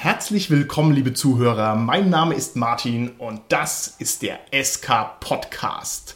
Herzlich willkommen, liebe Zuhörer. Mein Name ist Martin und das ist der SK Podcast.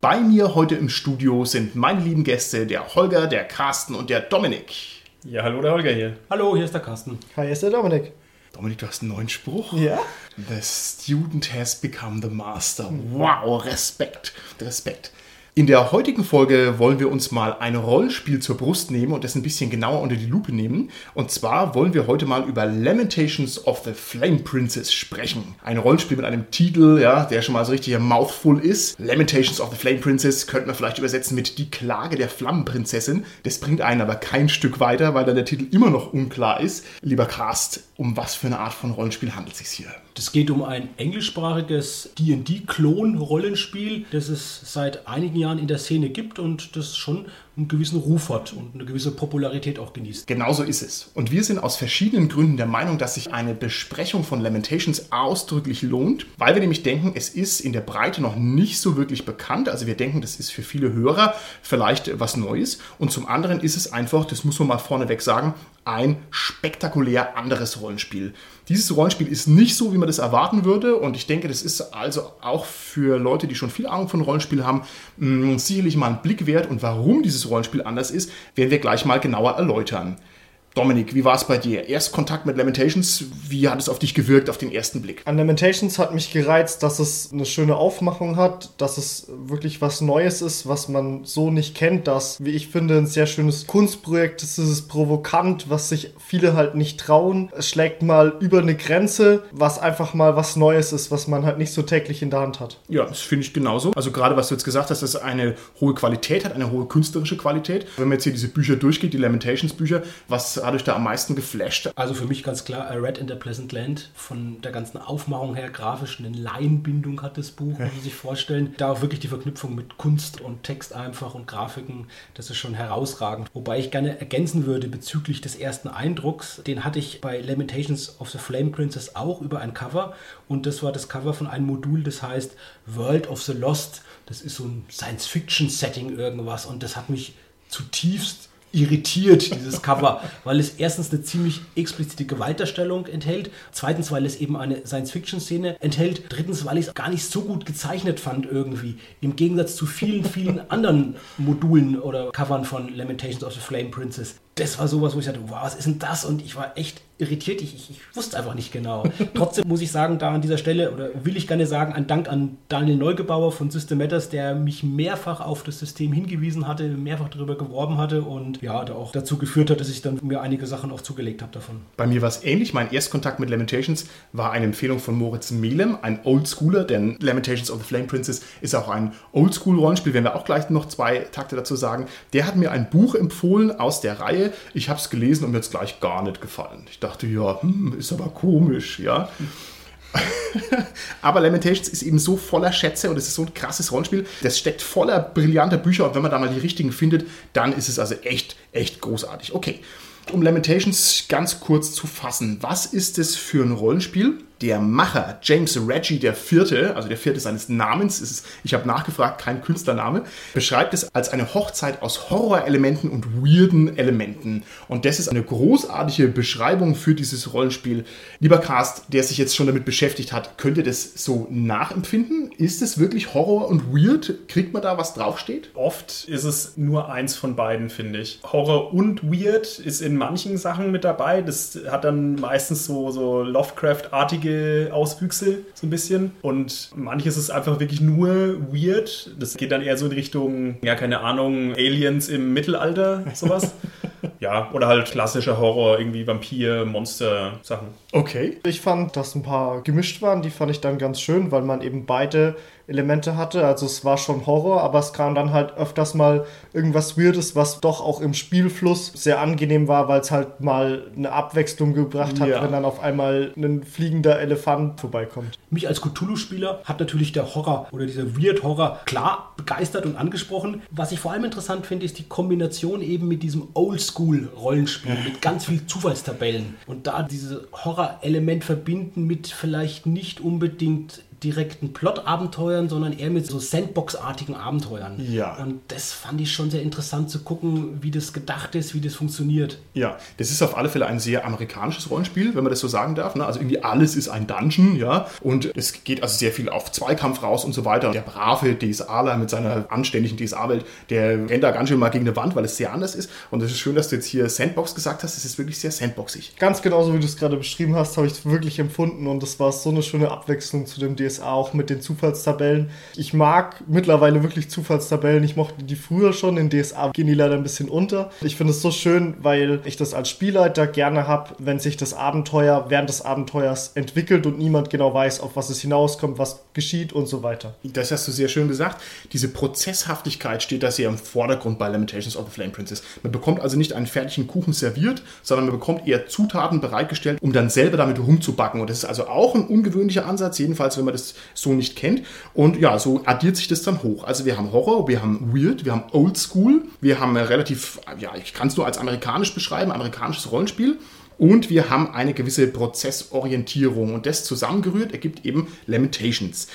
Bei mir heute im Studio sind meine lieben Gäste, der Holger, der Carsten und der Dominik. Ja, hallo, der Holger hier. Hallo, hier ist der Carsten. Hi, hier ist der Dominik. Dominik, du hast einen neuen Spruch. Ja? The student has become the master. Wow, Respekt, Respekt. In der heutigen Folge wollen wir uns mal ein Rollenspiel zur Brust nehmen und das ein bisschen genauer unter die Lupe nehmen. Und zwar wollen wir heute mal über Lamentations of the Flame Princess sprechen. Ein Rollenspiel mit einem Titel, ja, der schon mal so richtig Mouthful ist. Lamentations of the Flame Princess könnte man vielleicht übersetzen mit Die Klage der Flammenprinzessin. Das bringt einen aber kein Stück weiter, weil dann der Titel immer noch unklar ist. Lieber Cast, um was für eine Art von Rollenspiel handelt es sich hier? Es geht um ein englischsprachiges D&D-Klon-Rollenspiel, das es seit einigen Jahren in der Szene gibt und das schon einen gewissen Ruf hat und eine gewisse Popularität auch genießt. Genauso ist es. Und wir sind aus verschiedenen Gründen der Meinung, dass sich eine Besprechung von Lamentations ausdrücklich lohnt, weil wir nämlich denken, es ist in der Breite noch nicht so wirklich bekannt. Also wir denken, das ist für viele Hörer vielleicht was Neues. Und zum anderen ist es einfach, das muss man mal vorneweg sagen, ein spektakulär anderes Rollenspiel. Dieses Rollenspiel ist nicht so, wie man das erwarten würde. Und ich denke, das ist also auch für Leute, die schon viel Ahnung von Rollenspiel haben, mh, sicherlich mal ein Blick wert. Und warum dieses Rollenspiel anders ist, werden wir gleich mal genauer erläutern. Dominik, wie war es bei dir? Erst Kontakt mit Lamentations, wie hat es auf dich gewirkt auf den ersten Blick? An Lamentations hat mich gereizt, dass es eine schöne Aufmachung hat, dass es wirklich was Neues ist, was man so nicht kennt, dass, wie ich finde, ein sehr schönes Kunstprojekt ist. Es ist provokant, was sich viele halt nicht trauen. Es schlägt mal über eine Grenze, was einfach mal was Neues ist, was man halt nicht so täglich in der Hand hat. Ja, das finde ich genauso. Also gerade was du jetzt gesagt hast, dass es eine hohe Qualität hat, eine hohe künstlerische Qualität. Wenn man jetzt hier diese Bücher durchgeht, die Lamentations Bücher, was hat da am meisten geflasht? Also für mich ganz klar, I Read in the Pleasant Land. Von der ganzen Aufmachung her, grafisch eine Laienbindung hat das Buch, muss man sich vorstellen. Da auch wirklich die Verknüpfung mit Kunst und Text einfach und Grafiken, das ist schon herausragend. Wobei ich gerne ergänzen würde bezüglich des ersten Eindrucks, den hatte ich bei Lamentations of the Flame Princess auch über ein Cover und das war das Cover von einem Modul, das heißt World of the Lost. Das ist so ein Science-Fiction-Setting irgendwas und das hat mich zutiefst irritiert, dieses Cover, weil es erstens eine ziemlich explizite Gewalterstellung enthält, zweitens, weil es eben eine Science-Fiction-Szene enthält, drittens, weil ich es gar nicht so gut gezeichnet fand irgendwie, im Gegensatz zu vielen, vielen anderen Modulen oder Covern von Lamentations of the Flame Princess. Das war sowas, wo ich dachte, wow, was ist denn das? Und ich war echt irritiert. Ich, ich, ich wusste einfach nicht genau. Trotzdem muss ich sagen, da an dieser Stelle, oder will ich gerne sagen, ein Dank an Daniel Neugebauer von System Matters, der mich mehrfach auf das System hingewiesen hatte, mehrfach darüber geworben hatte und ja, da auch dazu geführt hat, dass ich dann mir einige Sachen auch zugelegt habe davon. Bei mir war es ähnlich. Mein Erstkontakt mit Lamentations war eine Empfehlung von Moritz Melem, ein Oldschooler, denn Lamentations of the Flame Princess ist auch ein Oldschool-Rollenspiel, werden wir auch gleich noch zwei Takte dazu sagen. Der hat mir ein Buch empfohlen aus der Reihe. Ich habe es gelesen und mir jetzt gleich gar nicht gefallen. Ich dachte, ja, hm, ist aber komisch, ja. aber Lamentations ist eben so voller Schätze und es ist so ein krasses Rollenspiel. Das steckt voller brillanter Bücher und wenn man da mal die richtigen findet, dann ist es also echt, echt großartig. Okay, um Lamentations ganz kurz zu fassen, was ist es für ein Rollenspiel? Der Macher James Reggie der Vierte, also der Vierte seines Namens, ist, ich habe nachgefragt, kein Künstlername, beschreibt es als eine Hochzeit aus Horrorelementen und weirden Elementen. Und das ist eine großartige Beschreibung für dieses Rollenspiel. Lieber Cast, der sich jetzt schon damit beschäftigt hat, könnt ihr das so nachempfinden? Ist es wirklich Horror und Weird? Kriegt man da was draufsteht? Oft ist es nur eins von beiden, finde ich. Horror und Weird ist in manchen Sachen mit dabei. Das hat dann meistens so, so Lovecraft-artige Auswüchse, so ein bisschen. Und manches ist einfach wirklich nur weird. Das geht dann eher so in Richtung, ja, keine Ahnung, Aliens im Mittelalter, sowas. ja, oder halt klassischer Horror, irgendwie Vampir, Monster, Sachen. Okay. Ich fand, dass ein paar gemischt waren, die fand ich dann ganz schön, weil man eben beide Elemente hatte. Also es war schon Horror, aber es kam dann halt öfters mal irgendwas Weirdes, was doch auch im Spielfluss sehr angenehm war, weil es halt mal eine Abwechslung gebracht hat, Ja. wenn dann auf einmal ein fliegender Elefant vorbeikommt. Mich als Cthulhu-Spieler hat natürlich der Horror oder dieser Weird-Horror klar begeistert und angesprochen. Was ich vor allem interessant finde, ist die Kombination eben mit diesem Oldschool-Rollenspiel mit ganz viel Zufallstabellen und da Horror-Element verbinden mit vielleicht nicht unbedingt direkten Plot-Abenteuern, sondern eher mit so Sandbox-artigen Abenteuern. Ja. Und das fand ich schon sehr interessant zu gucken, wie das gedacht ist, wie das funktioniert. Ja, das ist auf alle Fälle ein sehr amerikanisches Rollenspiel, wenn man das so sagen darf. Ne? Also irgendwie alles ist ein Dungeon, ja. Und es geht also sehr viel auf Zweikampf raus und so weiter. Der brave DSAler mit seiner anständigen DSA-Welt, der rennt da ganz schön mal gegen eine Wand, weil es sehr anders ist. Und es ist schön, dass du jetzt hier Sandbox gesagt hast. Es ist wirklich sehr sandboxig. Ganz genauso, wie du es gerade beschrieben hast, habe ich es wirklich empfunden und das war so eine schöne Abwechslung zu dem DSA auch mit den Zufallstabellen. Ich mag mittlerweile wirklich Zufallstabellen. Ich mochte die früher schon. In DSA gehen die leider ein bisschen unter. Ich finde es so schön, weil ich das als Spielleiter gerne habe, wenn sich das Abenteuer während des Abenteuers entwickelt und niemand genau weiß, auf was es hinauskommt, was geschieht und so weiter. Das hast du sehr schön gesagt. Diese Prozesshaftigkeit steht da sehr im Vordergrund bei Lamentations of the Flame Princess. Man bekommt also nicht einen fertigen Kuchen serviert, sondern man bekommt eher Zutaten bereitgestellt, um dann selber damit rumzubacken. Und das ist also auch ein ungewöhnlicher Ansatz, jedenfalls wenn man das so nicht kennt. Und ja, so addiert sich das dann hoch. Also wir haben Horror, wir haben Weird, wir haben Old School, wir haben relativ, ja, ich kann es nur als amerikanisch beschreiben, amerikanisches Rollenspiel. Und wir haben eine gewisse Prozessorientierung. Und das zusammengerührt ergibt eben Lamentations.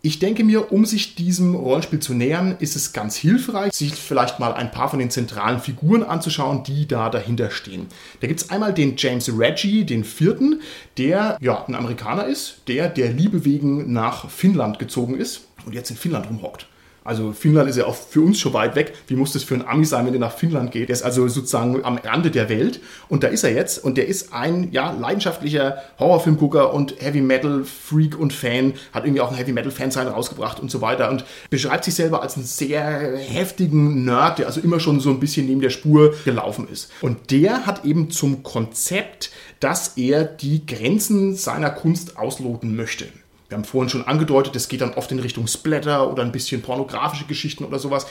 Ich denke mir, um sich diesem Rollenspiel zu nähern, ist es ganz hilfreich, sich vielleicht mal ein paar von den zentralen Figuren anzuschauen, die da dahinter stehen. Da gibt es einmal den James Reggie, den vierten, der ja ein Amerikaner ist, der der Liebe wegen nach Finnland gezogen ist und jetzt in Finnland rumhockt. Also Finnland ist ja auch für uns schon weit weg. Wie muss das für ein Ami sein, wenn er nach Finnland geht? Der ist also sozusagen am Rande der Welt. Und da ist er jetzt. Und der ist ein ja, leidenschaftlicher Horrorfilmgucker und Heavy Metal Freak und Fan. Hat irgendwie auch ein Heavy Metal Fan sein rausgebracht und so weiter. Und beschreibt sich selber als einen sehr heftigen Nerd, der also immer schon so ein bisschen neben der Spur gelaufen ist. Und der hat eben zum Konzept, dass er die Grenzen seiner Kunst ausloten möchte. Wir haben vorhin schon angedeutet, das geht dann oft in Richtung Splatter oder ein bisschen pornografische Geschichten oder sowas.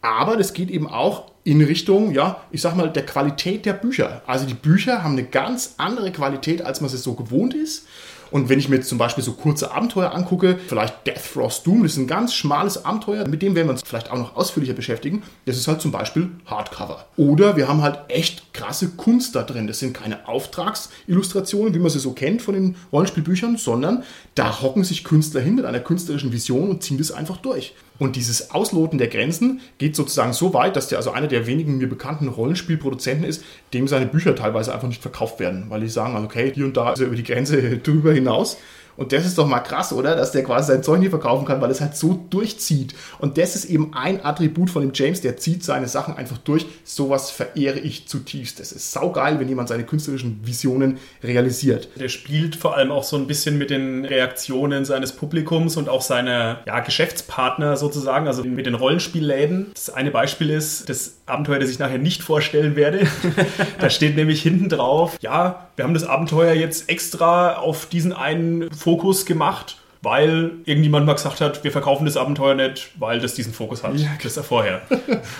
Aber das geht eben auch in Richtung, ja, ich sag mal, der Qualität der Bücher. Also die Bücher haben eine ganz andere Qualität, als man es so gewohnt ist. Und wenn ich mir zum Beispiel so kurze Abenteuer angucke, vielleicht Death Frost Doom, das ist ein ganz schmales Abenteuer, mit dem werden wir uns vielleicht auch noch ausführlicher beschäftigen. Das ist halt zum Beispiel Hardcover. Oder wir haben halt echt krasse Kunst da drin. Das sind keine Auftragsillustrationen, wie man sie so kennt von den Rollenspielbüchern, sondern da hocken sich Künstler hin mit einer künstlerischen Vision und ziehen das einfach durch. Und dieses Ausloten der Grenzen geht sozusagen so weit, dass der also einer der wenigen mir bekannten Rollenspielproduzenten ist, dem seine Bücher teilweise einfach nicht verkauft werden, weil die sagen, also okay, hier und da ist er über die Grenze drüber hinaus. Und das ist doch mal krass, oder? Dass der quasi sein Zeug nicht verkaufen kann, weil es halt so durchzieht. Und das ist eben ein Attribut von dem James, der zieht seine Sachen einfach durch. Sowas verehre ich zutiefst. Das ist saugeil, wenn jemand seine künstlerischen Visionen realisiert. Der spielt vor allem auch so ein bisschen mit den Reaktionen seines Publikums und auch seiner ja, Geschäftspartner sozusagen, also mit den Rollenspielläden. Das eine Beispiel ist das Abenteuer, das ich nachher nicht vorstellen werde. da steht nämlich hinten drauf, ja, wir haben das Abenteuer jetzt extra auf diesen einen Fokus gemacht, weil irgendjemand mal gesagt hat, wir verkaufen das Abenteuer nicht, weil das diesen Fokus hat. Ja, das ist ja vorher.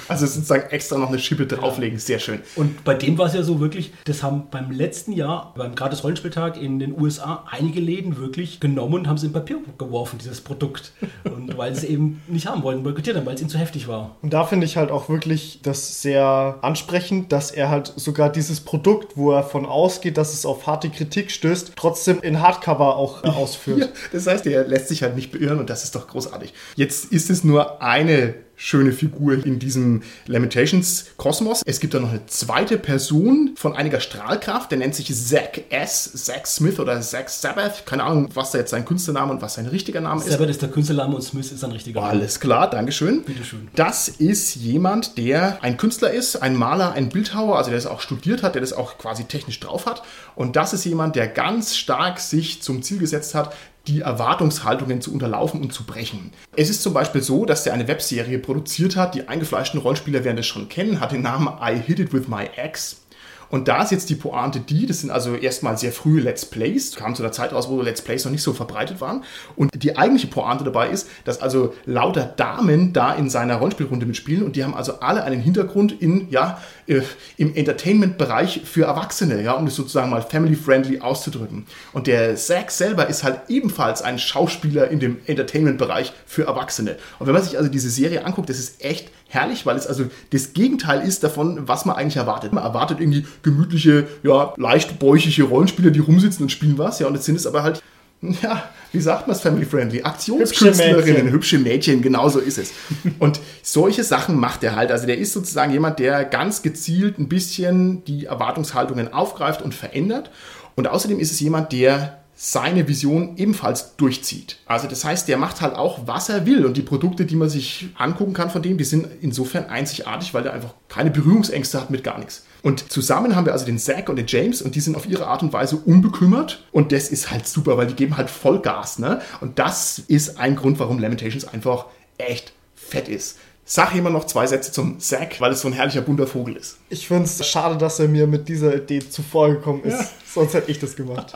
Also sozusagen extra noch eine Schippe drauflegen, sehr schön. Und bei dem war es ja so wirklich, das haben beim letzten Jahr, beim gratis Rollenspieltag in den USA, einige Läden wirklich genommen und haben es in Papier geworfen, dieses Produkt. Und weil sie es eben nicht haben wollten, boykottiert haben, weil es ihnen zu heftig war. Und da finde ich halt auch wirklich das sehr ansprechend, dass er halt sogar dieses Produkt, wo er von ausgeht, dass es auf harte Kritik stößt, trotzdem in Hardcover auch äh, ausführt. Ja, das heißt, der lässt sich halt nicht beirren und das ist doch großartig. Jetzt ist es nur eine schöne Figur in diesem Lamentations-Kosmos. Es gibt da noch eine zweite Person von einiger Strahlkraft, der nennt sich Zack S., Zack Smith oder Zack Sabbath. Keine Ahnung, was da jetzt sein Künstlername und was sein richtiger Name ist. Sabbath ist der Künstlername und Smith ist sein richtiger Name. Alles klar, Dankeschön. Bitteschön. Das ist jemand, der ein Künstler ist, ein Maler, ein Bildhauer, also der das auch studiert hat, der das auch quasi technisch drauf hat. Und das ist jemand, der ganz stark sich zum Ziel gesetzt hat, die Erwartungshaltungen zu unterlaufen und zu brechen. Es ist zum Beispiel so, dass er eine Webserie produziert hat, die eingefleischten Rollenspieler werden das schon kennen, hat den Namen I Hit It With My Ex. Und da ist jetzt die Pointe die, das sind also erstmal sehr frühe Let's Plays, kam zu einer Zeit raus, wo Let's Plays noch nicht so verbreitet waren. Und die eigentliche Pointe dabei ist, dass also lauter Damen da in seiner Rollenspielrunde mitspielen und die haben also alle einen Hintergrund in, ja, äh, im Entertainment-Bereich für Erwachsene, ja, um es sozusagen mal family-friendly auszudrücken. Und der Zack selber ist halt ebenfalls ein Schauspieler in dem Entertainment-Bereich für Erwachsene. Und wenn man sich also diese Serie anguckt, das ist echt herrlich, weil es also das Gegenteil ist davon, was man eigentlich erwartet. Man erwartet irgendwie gemütliche, ja, leicht bäuchige Rollenspieler, die rumsitzen und spielen was, ja, und jetzt sind es aber halt ja, wie sagt man es family-friendly? Aktionskünstlerinnen, hübsche Mädchen. hübsche Mädchen, genau so ist es. Und solche Sachen macht er halt. Also der ist sozusagen jemand, der ganz gezielt ein bisschen die Erwartungshaltungen aufgreift und verändert. Und außerdem ist es jemand, der seine Vision ebenfalls durchzieht. Also das heißt, der macht halt auch, was er will. Und die Produkte, die man sich angucken kann von dem, die sind insofern einzigartig, weil der einfach keine Berührungsängste hat mit gar nichts. Und zusammen haben wir also den Zack und den James und die sind auf ihre Art und Weise unbekümmert. Und das ist halt super, weil die geben halt Vollgas. Ne? Und das ist ein Grund, warum Lamentations einfach echt fett ist. Sag jemand noch zwei Sätze zum Zack, weil es so ein herrlicher bunter Vogel ist. Ich finde es schade, dass er mir mit dieser Idee zuvor gekommen ist. Ja. Sonst hätte ich das gemacht.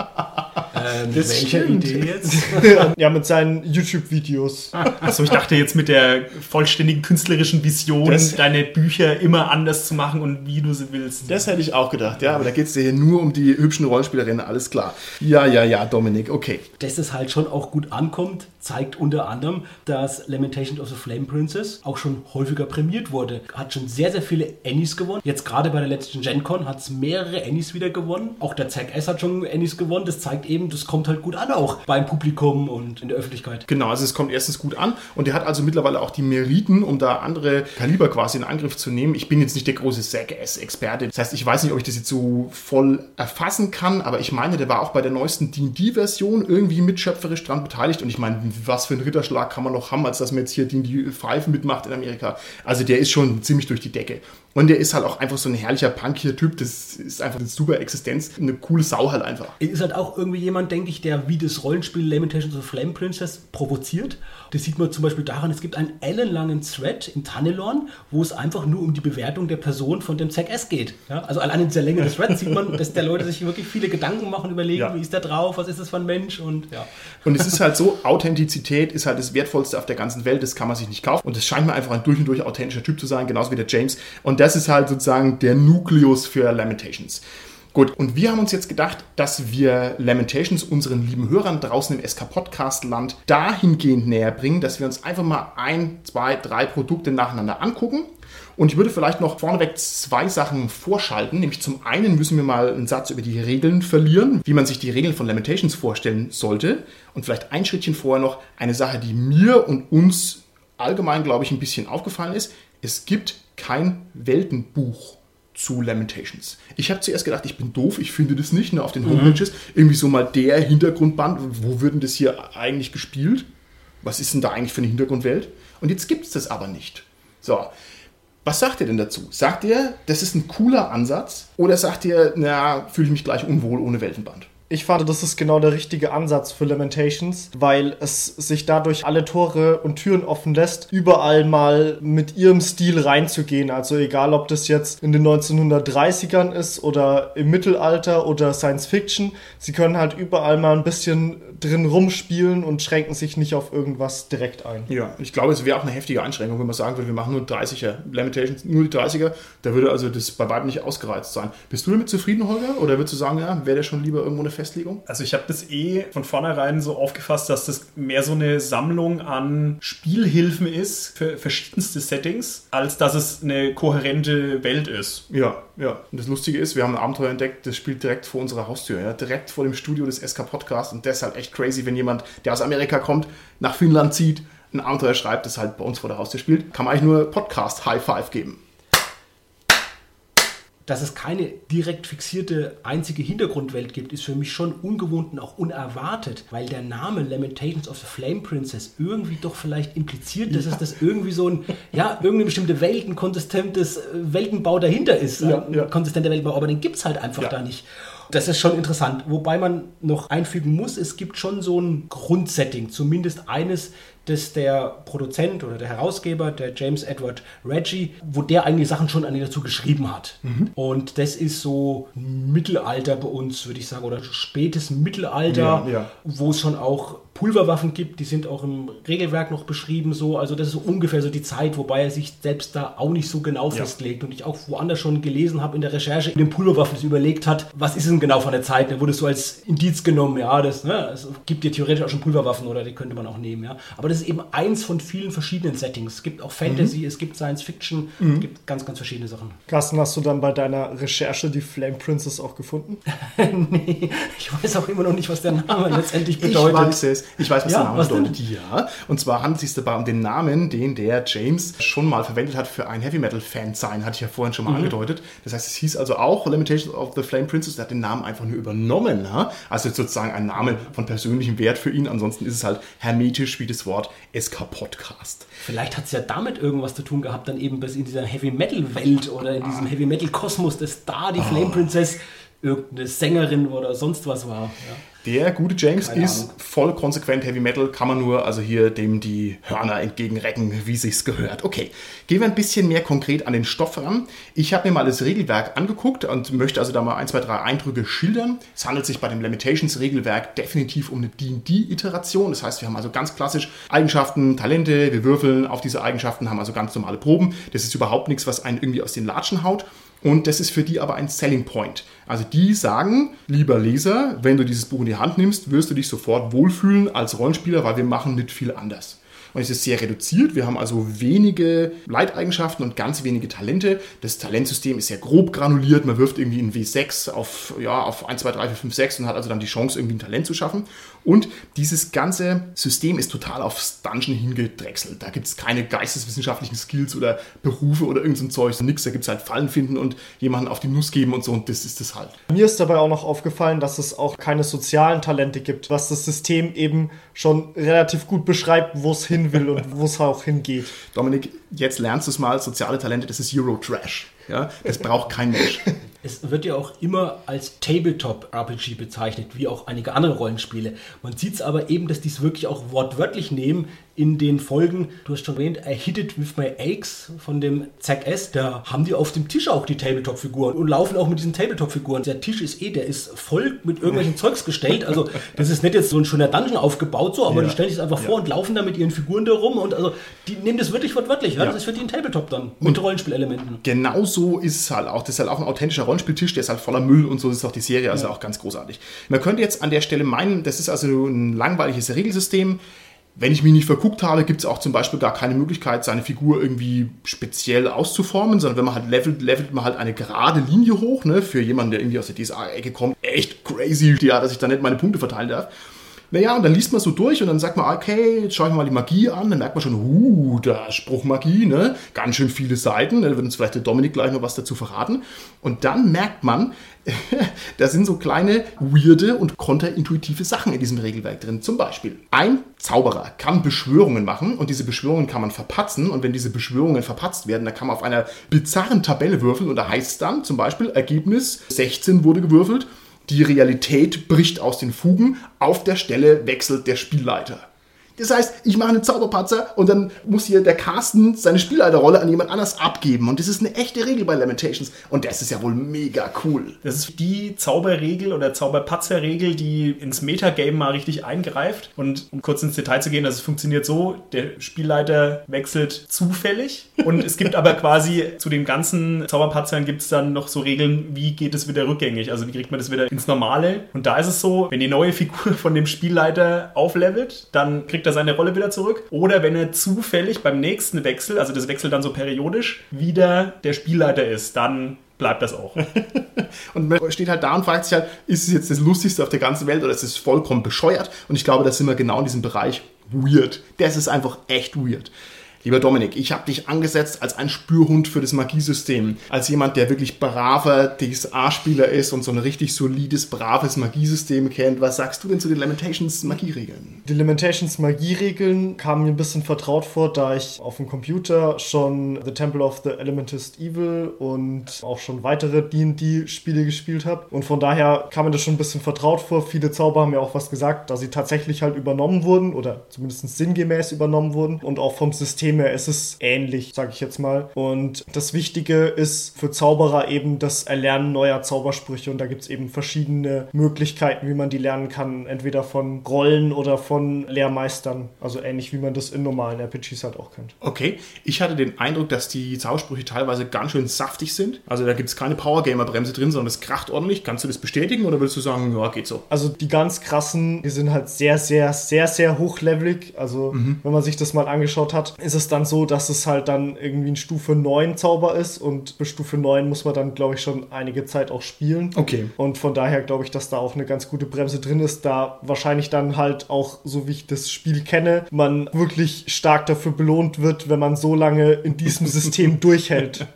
Ähm, welche stimmt. Idee jetzt? ja, mit seinen YouTube-Videos. Also ich dachte jetzt mit der vollständigen künstlerischen Vision, das deine Bücher immer anders zu machen und wie du sie willst. Das hätte ich auch gedacht, ja, aber da geht es dir nur um die hübschen Rollenspielerinnen, alles klar. Ja, ja, ja, Dominik, okay. Dass es halt schon auch gut ankommt, zeigt unter anderem, dass Lamentation of the Flame Princess auch schon häufiger prämiert wurde. Hat schon sehr, sehr viele Annies gewonnen. Jetzt gerade bei der letzten Gen Con hat es mehrere Annies wieder gewonnen. Auch der Zack S hat schon Annies gewonnen. Das zeigt eben, das kommt halt gut an auch beim Publikum und in der Öffentlichkeit. Genau, also es kommt erstens gut an und er hat also mittlerweile auch die Meriten, um da andere Kaliber quasi in Angriff zu nehmen. Ich bin jetzt nicht der große Zack S-Experte. Das heißt, ich weiß nicht, ob ich das jetzt so voll erfassen kann, aber ich meine, der war auch bei der neuesten D&D-Version irgendwie mitschöpferisch dran beteiligt und ich meine, was für einen Ritterschlag kann man noch haben, als dass man jetzt hier D&D 5 mitmacht in Amerika. Also der ist schon ziemlich durch die Decke. Und der ist halt auch einfach so ein herrlicher, punkiger Typ. Das ist einfach eine super Existenz. Eine coole Sau halt einfach. Er ist halt auch irgendwie jemand, denke ich, der wie das Rollenspiel Lamentations of Flame Princess provoziert. Das sieht man zum Beispiel daran, es gibt einen ellenlangen Thread in Tannelorn, wo es einfach nur um die Bewertung der Person von dem Zack S geht. Ja? Also allein in dieser Länge des Threads sieht man, dass der Leute sich wirklich viele Gedanken machen, überlegen, ja. wie ist der drauf, was ist das für ein Mensch und ja. Und es ist halt so, Authentizität ist halt das Wertvollste auf der ganzen Welt, das kann man sich nicht kaufen. Und es scheint mir einfach ein durch und durch authentischer Typ zu sein, genauso wie der James. Und das ist halt sozusagen der Nukleus für Lamentations. Gut, und wir haben uns jetzt gedacht, dass wir Lamentations unseren lieben Hörern draußen im SK-Podcast-Land dahingehend näher bringen, dass wir uns einfach mal ein, zwei, drei Produkte nacheinander angucken. Und ich würde vielleicht noch vorneweg zwei Sachen vorschalten. Nämlich zum einen müssen wir mal einen Satz über die Regeln verlieren, wie man sich die Regeln von Lamentations vorstellen sollte. Und vielleicht ein Schrittchen vorher noch eine Sache, die mir und uns allgemein, glaube ich, ein bisschen aufgefallen ist. Es gibt kein Weltenbuch zu Lamentations. Ich habe zuerst gedacht, ich bin doof, ich finde das nicht ne, auf den Homepages. Mhm. Irgendwie so mal der Hintergrundband, wo wird denn das hier eigentlich gespielt? Was ist denn da eigentlich für eine Hintergrundwelt? Und jetzt gibt es das aber nicht. So, was sagt ihr denn dazu? Sagt ihr, das ist ein cooler Ansatz? Oder sagt ihr, na, fühle ich mich gleich unwohl ohne Weltenband? Ich fand, das ist genau der richtige Ansatz für Lamentations, weil es sich dadurch alle Tore und Türen offen lässt, überall mal mit ihrem Stil reinzugehen. Also egal, ob das jetzt in den 1930ern ist oder im Mittelalter oder Science Fiction, sie können halt überall mal ein bisschen drin rumspielen und schränken sich nicht auf irgendwas direkt ein. Ja, ich glaube, es wäre auch eine heftige Einschränkung, wenn man sagen würde, wir machen nur 30er Lamentations, nur die 30er, da würde also das bei weitem nicht ausgereizt sein. Bist du damit zufrieden, Holger? Oder würdest du sagen, ja, wäre der schon lieber irgendwo eine Festlegung? Also ich habe das eh von vornherein so aufgefasst, dass das mehr so eine Sammlung an Spielhilfen ist für verschiedenste Settings, als dass es eine kohärente Welt ist. Ja, ja. Und das Lustige ist, wir haben ein Abenteuer entdeckt, das spielt direkt vor unserer Haustür, ja? direkt vor dem Studio des SK Podcasts und deshalb echt crazy, wenn jemand, der aus Amerika kommt, nach Finnland zieht, ein Abenteuer schreibt, das halt bei uns vor der Haustür spielt, kann man eigentlich nur Podcast High Five geben dass es keine direkt fixierte einzige Hintergrundwelt gibt, ist für mich schon ungewohnt und auch unerwartet, weil der Name Lamentations of the Flame Princess irgendwie doch vielleicht impliziert, dass ja. es das irgendwie so ein, ja, irgendeine bestimmte Welt, ein konsistentes äh, Weltenbau dahinter ist. Ja, ein ja. konsistenter Weltenbau, aber den gibt es halt einfach da nicht. Das ist schon interessant. Wobei man noch einfügen muss, es gibt schon so ein Grundsetting, zumindest eines, dass der Produzent oder der Herausgeber, der James Edward Reggie, wo der eigentlich Sachen schon an dazu geschrieben hat. Mhm. Und das ist so Mittelalter bei uns, würde ich sagen, oder spätes Mittelalter, Ja, ja. wo es schon auch Pulverwaffen gibt, die sind auch im Regelwerk noch beschrieben so, also das ist so ungefähr so die Zeit, wobei er sich selbst da auch nicht so genau festlegt und ich auch woanders schon gelesen habe in der Recherche, in den Pulverwaffen das überlegt hat, was ist denn genau von der Zeit, da wurde es so als Indiz genommen, ja, das, ne, es gibt ja theoretisch auch schon Pulverwaffen oder die könnte man auch nehmen, ja, aber das ist eben eins von vielen verschiedenen Settings, es gibt auch Fantasy, es gibt Science Fiction, es gibt ganz, ganz verschiedene Sachen. Carsten, hast du dann bei deiner Recherche die Flame Princess auch gefunden? nee, ich weiß auch immer noch nicht, was der Name letztendlich Ich bedeutet. weiß es. Ich weiß, was Ja, der Name was denn? bedeutet. Ja. Und zwar handelt es sich dabei um den Namen, den der James schon mal verwendet hat für ein Heavy Metal Fan sein, hatte ich ja vorhin Mhm. schon mal angedeutet. Das heißt, es hieß also auch Limitations of the Flame Princess. Er hat den Namen einfach nur übernommen. Ja? Also sozusagen ein Name von persönlichem Wert für ihn. Ansonsten ist es halt hermetisch wie das Wort SK-Podcast. Vielleicht hat es ja damit irgendwas zu tun gehabt, dann eben bis in dieser Heavy Metal Welt oder in diesem Heavy Metal Kosmos, dass da die Flame Princess irgendeine Sängerin oder sonst was war. Ja. Der gute James Keine ist Ahnung. voll konsequent Heavy Metal, kann man nur also hier dem die Hörner entgegenrecken, wie sich's gehört. Okay, gehen wir ein bisschen mehr konkret an den Stoff ran. Ich habe mir mal das Regelwerk angeguckt und möchte also da mal ein, zwei, drei Eindrücke schildern. Es handelt sich bei dem Limitations-Regelwerk definitiv um eine D&D-Iteration. Das heißt, wir haben also ganz klassisch Eigenschaften, Talente, wir würfeln auf diese Eigenschaften, haben also ganz normale Proben. Das ist überhaupt nichts, was einen irgendwie aus den Latschen haut. Und das ist für die aber ein Selling Point. Also die sagen, lieber Leser, wenn du dieses Buch in die Hand nimmst, wirst du dich sofort wohlfühlen als Rollenspieler, weil wir machen nicht viel anders. Und es ist sehr reduziert. Wir haben also wenige Leiteigenschaften und ganz wenige Talente. Das Talentsystem ist sehr grob granuliert. Man wirft irgendwie in W6 auf, ja, auf 1, 2, 3, 4, 5, 6 und hat also dann die Chance, irgendwie ein Talent zu schaffen. Und dieses ganze System ist total aufs Dungeon hingedrechselt. Da gibt es keine geisteswissenschaftlichen Skills oder Berufe oder irgend so Zeug. Nix. Da gibt es halt Fallen finden und jemanden auf die Nuss geben und so. Und das ist das halt. Mir ist dabei auch noch aufgefallen, dass es auch keine sozialen Talente gibt, was das System eben schon relativ gut beschreibt, wo es hin will und wo es auch hingeht. Dominik, jetzt lernst du es mal. Soziale Talente, das ist Euro-Trash. Ja, das braucht kein Mensch. Es wird ja auch immer als Tabletop-RPG bezeichnet, wie auch einige andere Rollenspiele. Man sieht es aber eben, dass die es wirklich auch wortwörtlich nehmen in den Folgen. Du hast schon erwähnt, I Hit It With My Aches von dem Zack S. Da haben die auf dem Tisch auch die Tabletop-Figuren und laufen auch mit diesen Tabletop-Figuren. Der Tisch ist eh, der ist voll mit irgendwelchen Zeugs gestellt. Also das ist nicht jetzt so ein schöner Dungeon aufgebaut, so, aber Ja. die stellen sich einfach vor und laufen da mit ihren Figuren da rum und also die nehmen das wirklich wortwörtlich. Ja? Ja. Das ist für die ein Tabletop dann mit Rollenspielelementen. Genau so ist es halt auch. Das ist halt auch ein authentischer Rollenspieltisch, der ist halt voller Müll und so ist auch die Serie, also auch ganz großartig. Man könnte jetzt an der Stelle meinen, das ist also ein langweiliges Regelsystem. Wenn ich mich nicht verguckt habe, gibt es auch zum Beispiel gar keine Möglichkeit, seine Figur irgendwie speziell auszuformen, sondern wenn man halt levelt, levelt man halt eine gerade Linie hoch, ne, für jemanden, der irgendwie aus der DSA-Ecke kommt. Echt crazy, ja, dass ich da nicht meine Punkte verteilen darf. Naja, und dann liest man so durch und dann sagt man, okay, jetzt schaue ich mal die Magie an. Dann merkt man schon, uh, da Spruchmagie, ne? Ganz schön viele Seiten. Da wird uns vielleicht der Dominik gleich noch was dazu verraten. Und dann merkt man, da sind so kleine, weirde und konterintuitive Sachen in diesem Regelwerk drin. Zum Beispiel, ein Zauberer kann Beschwörungen machen und diese Beschwörungen kann man verpatzen. Und wenn diese Beschwörungen verpatzt werden, dann kann man auf einer bizarren Tabelle würfeln und da heißt es dann zum Beispiel, Ergebnis 16 wurde gewürfelt. Die Realität bricht aus den Fugen. Auf der Stelle wechselt der Spielleiter. Das heißt, ich mache einen Zauberpatzer und dann muss hier der Carsten seine Spielleiterrolle an jemand anders abgeben. Und das ist eine echte Regel bei Lamentations. Und das ist ja wohl mega cool. Das ist die Zauberregel oder Zauberpatzerregel, die ins Metagame mal richtig eingreift. Und um kurz ins Detail zu gehen, also es funktioniert so, der Spielleiter wechselt zufällig. Und es gibt aber quasi zu den ganzen Zauberpatzern gibt es dann noch so Regeln, wie geht es wieder rückgängig? Also wie kriegt man das wieder ins Normale? Und da ist es so, wenn die neue Figur von dem Spielleiter auflevelt, dann kriegt er seine Rolle wieder zurück. Oder wenn er zufällig beim nächsten Wechsel, also das wechselt dann so periodisch, wieder der Spielleiter ist, dann bleibt das auch. Und man steht halt da und fragt sich halt, ist es jetzt das Lustigste auf der ganzen Welt oder ist es vollkommen bescheuert? Und ich glaube, da sind wir genau in diesem Bereich weird. Das ist einfach echt weird. Lieber Dominik, ich habe dich angesetzt als ein Spürhund für das Magiesystem. Als jemand, der wirklich braver DSA-Spieler ist und so ein richtig solides, braves Magiesystem kennt. Was sagst du denn zu den Lamentations Magieregeln? Die Lamentations Magieregeln kamen mir ein bisschen vertraut vor, da ich auf dem Computer schon The Temple of the Elementist Evil und auch schon weitere D&D-Spiele gespielt habe. Und von daher kam mir das schon ein bisschen vertraut vor. Viele Zauber haben mir auch was gesagt, da sie tatsächlich halt übernommen wurden oder zumindest sinngemäß übernommen wurden. Und auch vom System her ist es ähnlich, sage ich jetzt mal. Und das Wichtige ist für Zauberer eben das Erlernen neuer Zaubersprüche. Und da gibt es eben verschiedene Möglichkeiten, wie man die lernen kann. Entweder von Rollen oder von Lehrmeistern. Also ähnlich wie man das in normalen RPGs halt auch kennt. Okay, ich hatte den Eindruck, dass die Zaubersprüche teilweise ganz schön saftig sind. Also da gibt es keine Powergamer-Bremse drin, sondern es kracht ordentlich. Kannst du das bestätigen oder würdest du sagen, ja, geht so? Also die ganz krassen, die sind halt sehr, sehr, sehr, sehr hochlevelig. Also mhm. wenn man sich das mal angeschaut hat, ist es dann so, dass es halt dann irgendwie ein Stufe 9 Zauber ist und bis Stufe 9 muss man dann, glaube ich, schon einige Zeit auch spielen. Okay. Und von daher glaube ich, dass da auch eine ganz gute Bremse drin ist, da wahrscheinlich dann halt auch, so wie ich das Spiel kenne, man wirklich stark dafür belohnt wird, wenn man so lange in diesem System durchhält.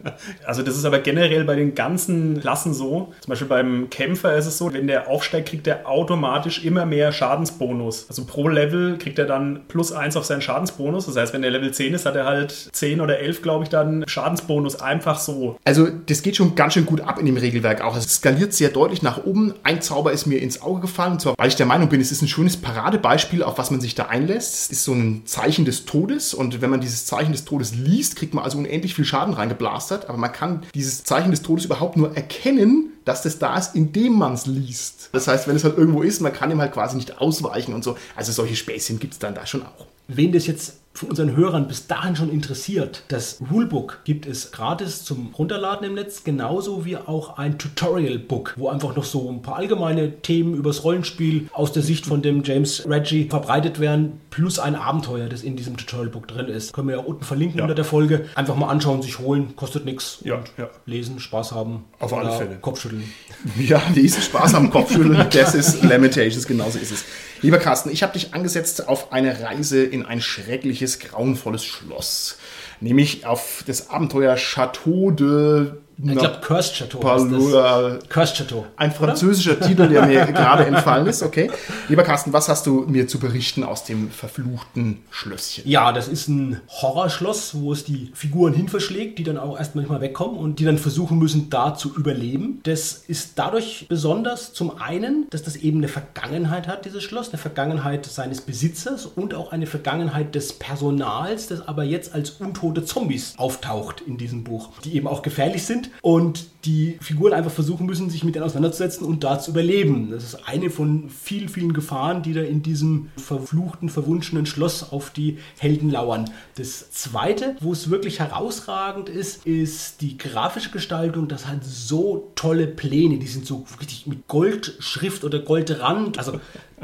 Also das ist aber generell bei den ganzen Klassen so. Zum Beispiel beim Kämpfer ist es so, wenn der aufsteigt, kriegt er automatisch immer mehr Schadensbonus. Also pro Level kriegt er dann plus 1 auf seinen Schadensbonus. Das heißt, wenn der Level 10 ist, hat er halt 10 oder 11, glaube ich, dann Schadensbonus einfach so. Also das geht schon ganz schön gut ab in dem Regelwerk auch. Es skaliert sehr deutlich nach oben. Ein Zauber ist mir ins Auge gefallen, und zwar, weil ich der Meinung bin, es ist ein schönes Paradebeispiel, auf was man sich da einlässt. Es ist so ein Zeichen des Todes und wenn man dieses Zeichen des Todes liest, kriegt man also unendlich viel Schaden reingeblastert, aber man kann dieses Zeichen des Todes überhaupt nur erkennen, dass das da ist, indem man es liest. Das heißt, wenn es halt irgendwo ist, man kann ihm halt quasi nicht ausweichen und so. Also solche Späßchen gibt es dann da schon auch. Wen das jetzt von unseren Hörern bis dahin schon interessiert, das Rulebook gibt es gratis zum Runterladen im Netz, genauso wie auch ein Tutorial-Book, wo einfach noch so ein paar allgemeine Themen übers Rollenspiel aus der Sicht von dem James Reggie verbreitet werden, plus ein Abenteuer, das in diesem Tutorial-Book drin ist. Können wir ja unten verlinken ja. unter der Folge. Einfach mal anschauen, sich holen, kostet nichts. Ja, ja. Lesen, Spaß haben. Auf alle Fälle. Kopfschütteln. Ja, lesen, Spaß haben, Kopfschütteln, das ist Lamentations, genauso ist es. Lieber Carsten, ich habe dich angesetzt auf eine Reise in ein schreckliches, grauenvolles Schloss. Nämlich auf das Abenteuer Chateau de ich glaube, Cursed Chateau. Palula. Cursed Chateau. Ein französischer oder? Titel, der mir gerade entfallen ist. Okay. Lieber Carsten, was hast du mir zu berichten aus dem verfluchten Schlösschen? Ja, das ist ein Horrorschloss, wo es die Figuren hinverschlägt, die dann auch erst manchmal wegkommen und die dann versuchen müssen, da zu überleben. Das ist dadurch besonders zum einen, dass das eben eine Vergangenheit hat, dieses Schloss, eine Vergangenheit seines Besitzers und auch eine Vergangenheit des Personals, das aber jetzt als untote Zombies auftaucht in diesem Buch, die eben auch gefährlich sind und die Figuren einfach versuchen müssen, sich mit denen auseinanderzusetzen und da zu überleben. Das ist eine von vielen, vielen Gefahren, die da in diesem verfluchten, verwunschenen Schloss auf die Helden lauern. Das zweite, wo es wirklich herausragend ist, ist die grafische Gestaltung. Das hat so tolle Pläne. Die sind so richtig mit Goldschrift oder Goldrand. Also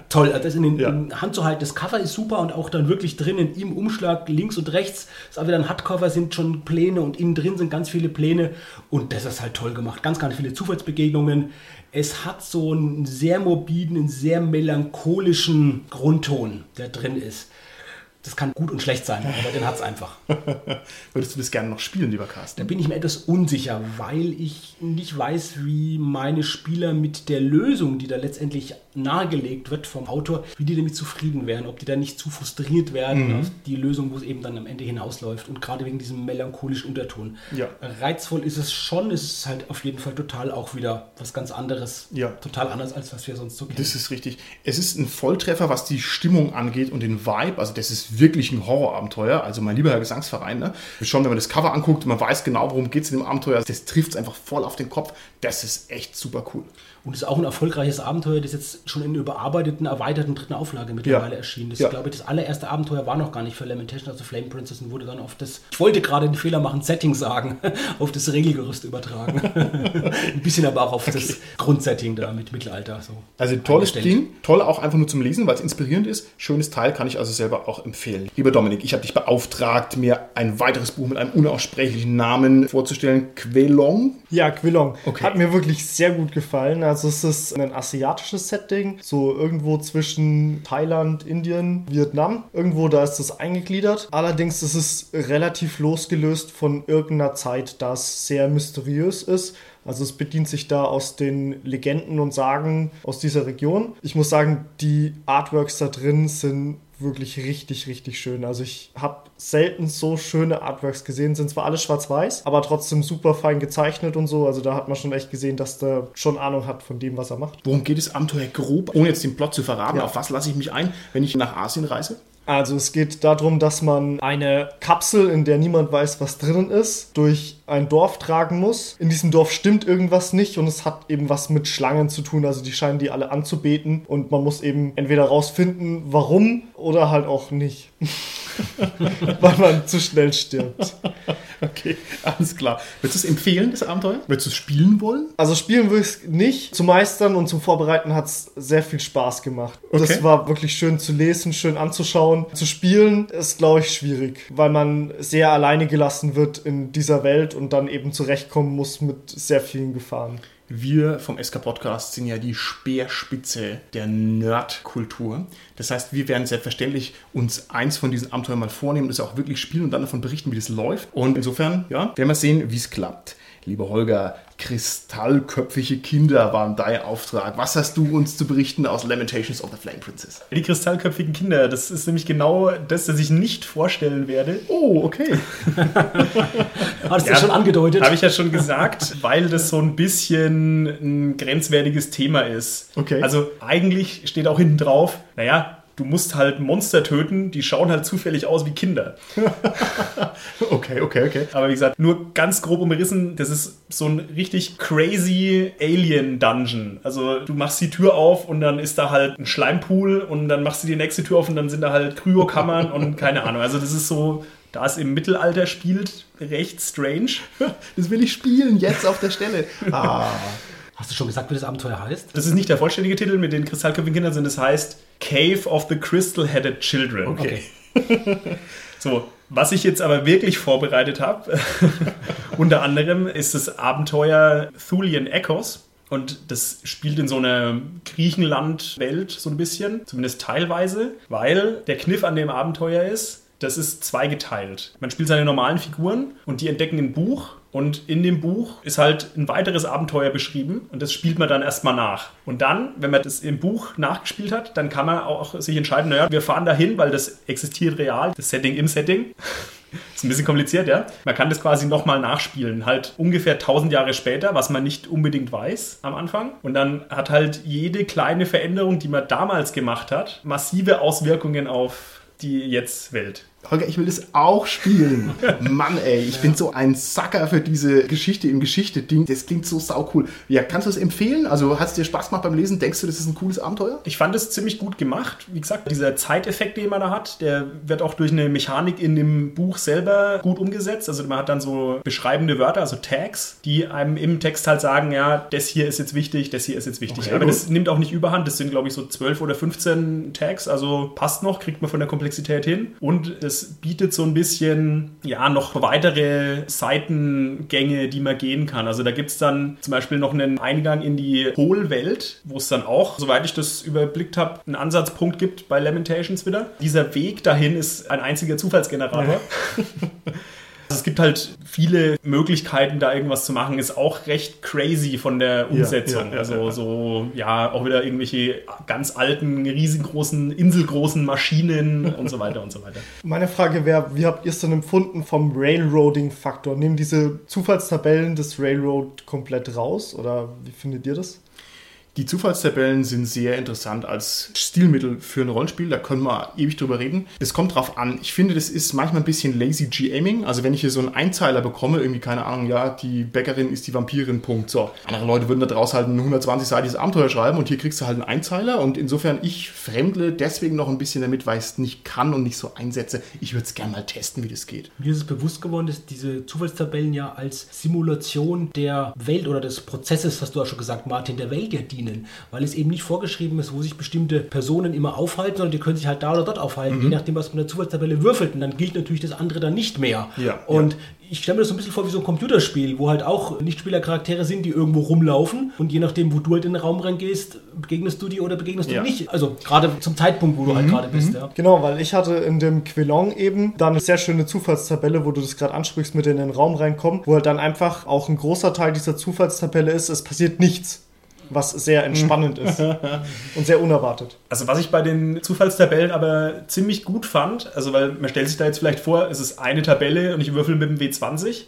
toll. Das in den ja. in Hand zu halten. Das Cover ist super und auch dann wirklich drinnen im Umschlag links und rechts. Das ist wieder ein Hardcover, sind schon Pläne und innen drin sind ganz viele Pläne. Und das ist halt toll gemacht. Ganz, ganz viele Zufallsbegegnungen. Es hat so einen sehr morbiden, einen sehr melancholischen Grundton, der drin ist. Das kann gut und schlecht sein, aber den hat es einfach. Würdest du das gerne noch spielen, lieber Carsten? Da bin ich mir etwas unsicher, weil ich nicht weiß, wie meine Spieler mit der Lösung, die da letztendlich nahegelegt wird vom Autor, wie die damit zufrieden wären, ob die da nicht zu frustriert werden mhm. auf die Lösung, wo es eben dann am Ende hinausläuft. Und gerade wegen diesem melancholischen Unterton. Ja. Reizvoll ist es schon, es ist halt auf jeden Fall total auch wieder was ganz anderes. Ja. Total anders, als was wir sonst so kennen. Das ist richtig. Es ist ein Volltreffer, was die Stimmung angeht und den Vibe. Also das ist wirklich ein Horrorabenteuer. Also mein lieber Herr Gesangsverein, ne? Schon, wenn man das Cover anguckt, man weiß genau, worum geht es in dem Abenteuer. Das trifft es einfach voll auf den Kopf. Das ist echt super cool. Und es ist auch ein erfolgreiches Abenteuer, das jetzt schon in überarbeiteten, erweiterten dritten Auflage mittlerweile ja. erschienen. Das ja. glaube ich, das allererste Abenteuer war noch gar nicht für Lamentation, also Flame Princess und wurde dann auf das, ich wollte gerade den Fehler machen, Setting sagen, auf das Regelgerüst übertragen. ein bisschen aber auch auf okay. das Grundsetting da mit Mittelalter. So also tolles Ding, toll auch einfach nur zum Lesen, weil es inspirierend ist. Schönes Teil, kann ich also selber auch empfehlen? Lieber Dominik, ich habe dich beauftragt, mir ein weiteres Buch mit einem unaussprechlichen Namen vorzustellen. Quelong. Ja, Quillong. Okay. Hat mir wirklich sehr gut gefallen. Also es ist ein asiatisches Setting, so irgendwo zwischen Thailand, Indien, Vietnam. Irgendwo da ist es eingegliedert. Allerdings ist es relativ losgelöst von irgendeiner Zeit, da es sehr mysteriös ist. Also es bedient sich da aus den Legenden und Sagen aus dieser Region. Ich muss sagen, die Artworks da drin sind wirklich richtig, richtig schön. Also ich habe selten so schöne Artworks gesehen. Sind zwar alle schwarz-weiß, aber trotzdem super fein gezeichnet und so. Also da hat man schon echt gesehen, dass der schon Ahnung hat von dem, was er macht. Worum geht es Abenteuer grob, ohne jetzt den Plot zu verraten? Ja. Auf was lasse ich mich ein, wenn ich nach Asien reise? Also es geht darum, dass man eine Kapsel, in der niemand weiß, was drinnen ist, durch ein Dorf tragen muss. In diesem Dorf stimmt irgendwas nicht und es hat eben was mit Schlangen zu tun. Also die scheinen die alle anzubeten und man muss eben entweder rausfinden, warum oder halt auch nicht. Weil man zu schnell stirbt. Okay, alles klar. Würdest du es empfehlen, das Abenteuer? Würdest du es spielen wollen? Also spielen würde ich es nicht. Zu meistern und zum Vorbereiten hat es sehr viel Spaß gemacht. Okay. Das war wirklich schön zu lesen, schön anzuschauen. Zu spielen ist, glaube ich, schwierig, weil man sehr alleine gelassen wird in dieser Welt und dann eben zurechtkommen muss mit sehr vielen Gefahren. Wir vom SK Podcast sind ja die Speerspitze der Nerdkultur. Das heißt, wir werden selbstverständlich uns eins von diesen Abenteuern mal vornehmen, das auch wirklich spielen und dann davon berichten, wie das läuft. Und insofern, ja, werden wir sehen, wie es klappt. Lieber Holger, kristallköpfige Kinder waren dein Auftrag. Was hast du uns zu berichten aus Lamentations of the Flame Princess? Die kristallköpfigen Kinder, das ist nämlich genau das, das ich nicht vorstellen werde. Oh, okay. Hattest du schon angedeutet? Habe ich ja schon gesagt, weil das so ein bisschen ein grenzwertiges Thema ist. Okay. Also eigentlich steht auch hinten drauf, naja, du musst halt Monster töten, die schauen halt zufällig aus wie Kinder. Okay, okay, okay. Aber wie gesagt, nur ganz grob umrissen, das ist so ein richtig crazy Alien-Dungeon. Also du machst die Tür auf und dann ist da halt ein Schleimpool und dann machst du die nächste Tür auf und dann sind da halt Kryokammern und keine Ahnung. Also das ist so, da es im Mittelalter spielt, recht strange. Das will ich spielen, jetzt auf der Stelle. Ah. Hast du schon gesagt, wie das Abenteuer heißt? Das ist nicht der vollständige Titel mit den kristallköpfigen Kindern, sondern das heißt Cave of the Crystal-Headed Children. Okay. So, was ich jetzt aber wirklich vorbereitet habe, unter anderem ist das Abenteuer Thulian Echoes. Und das spielt in so einer Griechenland-Welt so ein bisschen, zumindest teilweise, weil der Kniff an dem Abenteuer ist, das ist zweigeteilt. Man spielt seine normalen Figuren und die entdecken ein Buch und in dem Buch ist halt ein weiteres Abenteuer beschrieben und das spielt man dann erstmal nach. Und dann, wenn man das im Buch nachgespielt hat, dann kann man auch sich entscheiden, naja, wir fahren dahin, weil das existiert real, das Setting im Setting. Ist ein bisschen kompliziert, ja. Man kann das quasi nochmal nachspielen, halt ungefähr 1000 Jahre später, was man nicht unbedingt weiß am Anfang. Und dann hat halt jede kleine Veränderung, die man damals gemacht hat, massive Auswirkungen auf die jetzt Welt. Holger, ich will das auch spielen. Mann, ey, ich bin so ein Sacker für diese Geschichte im Geschichte-Ding. Das klingt so sau cool. Ja, kannst du es empfehlen? Also, hat es dir Spaß gemacht beim Lesen? Denkst du, das ist ein cooles Abenteuer? Ich fand es ziemlich gut gemacht. Wie gesagt, dieser Zeiteffekt, den man da hat, der wird auch durch eine Mechanik in dem Buch selber gut umgesetzt. Also man hat dann so beschreibende Wörter, also Tags, die einem im Text halt sagen, ja, das hier ist jetzt wichtig, das hier ist jetzt wichtig. Okay, Aber gut. das nimmt auch nicht überhand. Das sind, glaube ich, so 12 oder 15 Tags. Also passt noch, kriegt man von der Komplexität hin. Und es bietet so ein bisschen, ja, noch weitere Seitengänge, die man gehen kann. Also da gibt es dann zum Beispiel noch einen Eingang in die Hohlwelt, wo es dann auch, soweit ich das überblickt habe, einen Ansatzpunkt gibt bei Lamentations wieder. Dieser Weg dahin ist ein einziger Zufallsgenerator. Also es gibt halt viele Möglichkeiten, da irgendwas zu machen. Ist auch recht crazy von der Umsetzung. ja, ja, also ja. so, ja, auch wieder irgendwelche ganz alten, riesengroßen, inselgroßen Maschinen und so weiter und so weiter. Meine Frage wäre, wie habt ihr es denn empfunden vom Railroading-Faktor? Nehmen diese Zufallstabellen das Railroad komplett raus oder wie findet ihr das? Die Zufallstabellen sind sehr interessant als Stilmittel für ein Rollenspiel. Da können wir ewig drüber reden. Es kommt drauf an. Ich finde, das ist manchmal ein bisschen lazy GMing. Also wenn ich hier so einen Einzeiler bekomme, irgendwie keine Ahnung, ja, die Bäckerin ist die Vampirin, Punkt. So. Andere Leute würden da draus halt ein 120-seitiges Abenteuer schreiben und hier kriegst du halt einen Einzeiler. Und insofern, ich fremdle deswegen noch ein bisschen damit, weil ich es nicht kann und nicht so einsetze. Ich würde es gerne mal testen, wie das geht. Mir ist es bewusst geworden, dass diese Zufallstabellen ja als Simulation der Welt oder des Prozesses, hast du ja schon gesagt, Martin, der Welt ja dienen bedienen, weil es eben nicht vorgeschrieben ist, wo sich bestimmte Personen immer aufhalten, sondern die können sich halt da oder dort aufhalten, je nachdem, was man in der Zufallstabelle würfelt. Und dann gilt natürlich das andere dann nicht mehr. Ja, und ich stelle mir das so ein bisschen vor wie so ein Computerspiel, wo halt auch Nichtspielercharaktere sind, die irgendwo rumlaufen und je nachdem, wo du halt in den Raum reingehst, begegnest du die oder begegnest Ja. du nicht. Also gerade zum Zeitpunkt, wo du halt gerade bist. Ja. Genau, weil ich hatte in dem Quilong eben da eine sehr schöne Zufallstabelle, wo du das gerade ansprichst, mit in den Raum reinkommen, wo halt dann einfach auch ein großer Teil dieser Zufallstabelle ist, es passiert nichts, was sehr entspannend ist und sehr unerwartet. Also was ich bei den Zufallstabellen aber ziemlich gut fand, also weil man stellt sich da jetzt vielleicht vor, es ist eine Tabelle und ich würfel mit dem W20,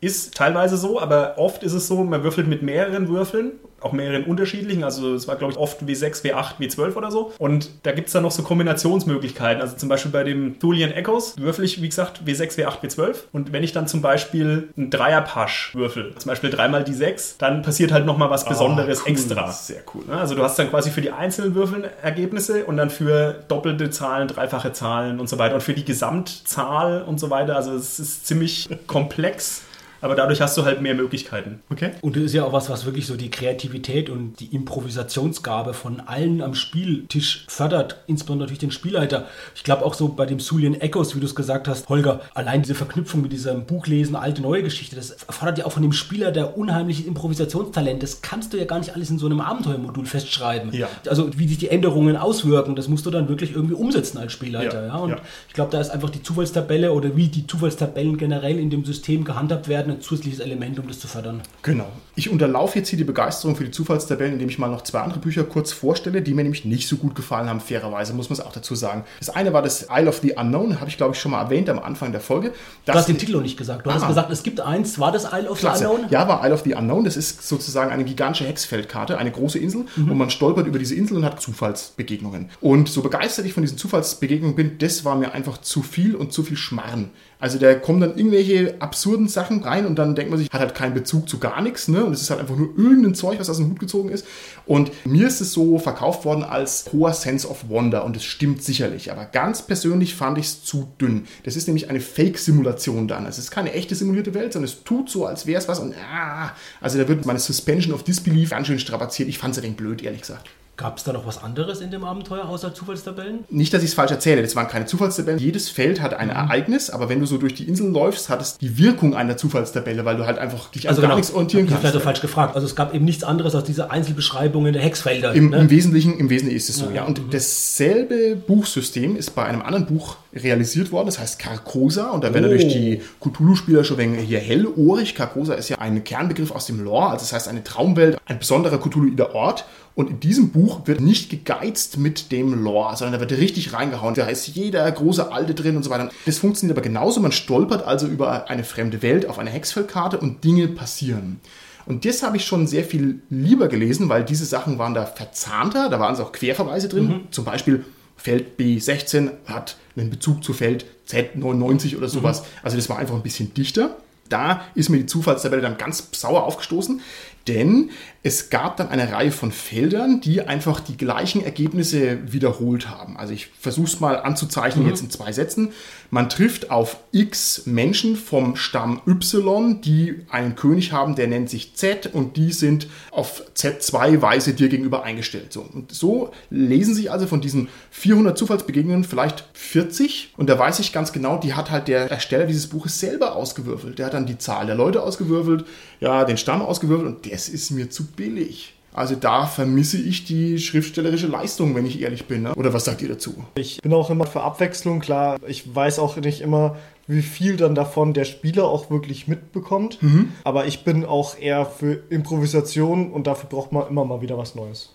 ist teilweise so, aber oft ist es so, man würfelt mit mehreren Würfeln, auch mehreren unterschiedlichen, also es war glaube ich oft W6, W8, W12 oder so und da gibt es dann noch so Kombinationsmöglichkeiten, also zum Beispiel bei dem Thulian Echoes würfel ich, wie gesagt, W6, W8, W12 und wenn ich dann zum Beispiel einen Dreierpasch würfel, zum Beispiel dreimal die 6, dann passiert halt nochmal was Besonderes Ah, cool. extra. Sehr cool. Also du hast dann quasi für die einzelnen Würfeln Ergebnisse und dann für doppelte Zahlen, dreifache Zahlen und so weiter und für die Gesamtzahl und so weiter. Also es ist ziemlich komplex, aber dadurch hast du halt mehr Möglichkeiten. Okay. Und das ist ja auch was, was wirklich so die Kreativität und die Improvisationsgabe von allen am Spieltisch fördert, insbesondere natürlich den Spielleiter. Ich glaube auch so bei dem Sulian Echoes, wie du es gesagt hast, Holger, allein diese Verknüpfung mit diesem Buchlesen, alte, neue Geschichte, das erfordert ja auch von dem Spieler der unheimliches Improvisationstalent. Das kannst du ja gar nicht alles in so einem Abenteuermodul festschreiben. Ja. Also wie sich die Änderungen auswirken, das musst du dann wirklich irgendwie umsetzen als Spielleiter. Ja, Ja, Und ja. ich glaube, da ist einfach die Zufallstabelle oder wie die Zufallstabellen generell in dem System gehandhabt werden, ein zusätzliches Element, um das zu fördern. Genau. Ich unterlaufe jetzt hier die Begeisterung für die Zufallstabellen, indem ich mal noch zwei andere Bücher kurz vorstelle, die mir nämlich nicht so gut gefallen haben, fairerweise, muss man es auch dazu sagen. Das eine war das Isle of the Unknown, habe ich glaube ich schon mal erwähnt am Anfang der Folge. Du hast den Titel noch nicht gesagt. Du hast Ah. gesagt, es gibt eins. War das Isle of Klasse. the Unknown? Ja, war Isle of the Unknown. Das ist sozusagen eine gigantische Hexfeldkarte, eine große Insel. Und man stolpert über diese Insel und hat Zufallsbegegnungen. Und so begeistert ich von diesen Zufallsbegegnungen bin, das war mir einfach zu viel und zu viel Schmarren. Also da kommen dann irgendwelche absurden Sachen rein und dann denkt man sich, hat halt keinen Bezug zu gar nichts. Ne? Und es ist halt einfach nur irgendein Zeug, was aus dem Hut gezogen ist. Und mir ist es so verkauft worden als hoher Sense of Wonder. Und es stimmt sicherlich. Aber ganz persönlich fand ich es zu dünn. Das ist nämlich eine Fake-Simulation dann. Es ist keine echte simulierte Welt, sondern es tut so, als wäre es was. Und ah, also da wird meine Suspension of Disbelief ganz schön strapaziert. Ich fand es ein wenig blöd, ehrlich gesagt. Gab es da noch was anderes in dem Abenteuer außer Zufallstabellen? Nicht, dass ich es falsch erzähle, das waren keine Zufallstabellen. Jedes Feld hat ein Ereignis, aber wenn du so durch die Insel läufst, hat es die Wirkung einer Zufallstabelle, weil du halt einfach dich an gar nichts orientieren Ich habe kannst. vielleicht auch falsch gefragt. Also es gab eben nichts anderes als diese Einzelbeschreibungen der Hexfelder. Im, ne? Im Wesentlichen, im Wesentlichen ist es so, ja. Und dasselbe Buchsystem ist bei einem anderen Buch realisiert worden, das heißt Carcosa. Und da werden Oh. natürlich die Cthulhu-Spieler schon wegen hier hellohrig. Carcosa ist ja ein Kernbegriff aus dem Lore, also das heißt eine Traumwelt, ein besonderer Cthulhuider Ort. Und in diesem Buch wird nicht gegeizt mit dem Lore, sondern da wird richtig reingehauen. Da ist jeder große Alte drin und so weiter. Das funktioniert aber genauso. Man stolpert also über eine fremde Welt auf eine Hexfeldkarte und Dinge passieren. Und das habe ich schon sehr viel lieber gelesen, weil diese Sachen waren da verzahnter, da waren es auch Querverweise drin. Zum Beispiel Feld B16 hat einen Bezug zu Feld Z99 oder sowas. Also das war einfach ein bisschen dichter. Da ist mir die Zufallstabelle dann ganz sauer aufgestoßen, denn es gab dann eine Reihe von Feldern, die einfach die gleichen Ergebnisse wiederholt haben. Also ich versuche es mal anzuzeichnen jetzt in zwei Sätzen. Man trifft auf x Menschen vom Stamm Y, die einen König haben, der nennt sich Z und die sind auf Z2 Weise dir gegenüber eingestellt. So, und so lesen sich also von diesen 400 Zufallsbegegnungen vielleicht 40 und da weiß ich ganz genau, die hat halt der Ersteller dieses Buches selber ausgewürfelt. Der hat dann die Zahl der Leute ausgewürfelt, ja, den Stamm ausgewürfelt und das ist mir zu billig. Also da vermisse ich die schriftstellerische Leistung, wenn ich ehrlich bin. Ne? Oder was sagt ihr dazu? Ich bin auch immer für Abwechslung, klar. Ich weiß auch nicht immer, wie viel dann davon der Spieler auch wirklich mitbekommt. Aber ich bin auch eher für Improvisation und dafür braucht man immer mal wieder was Neues.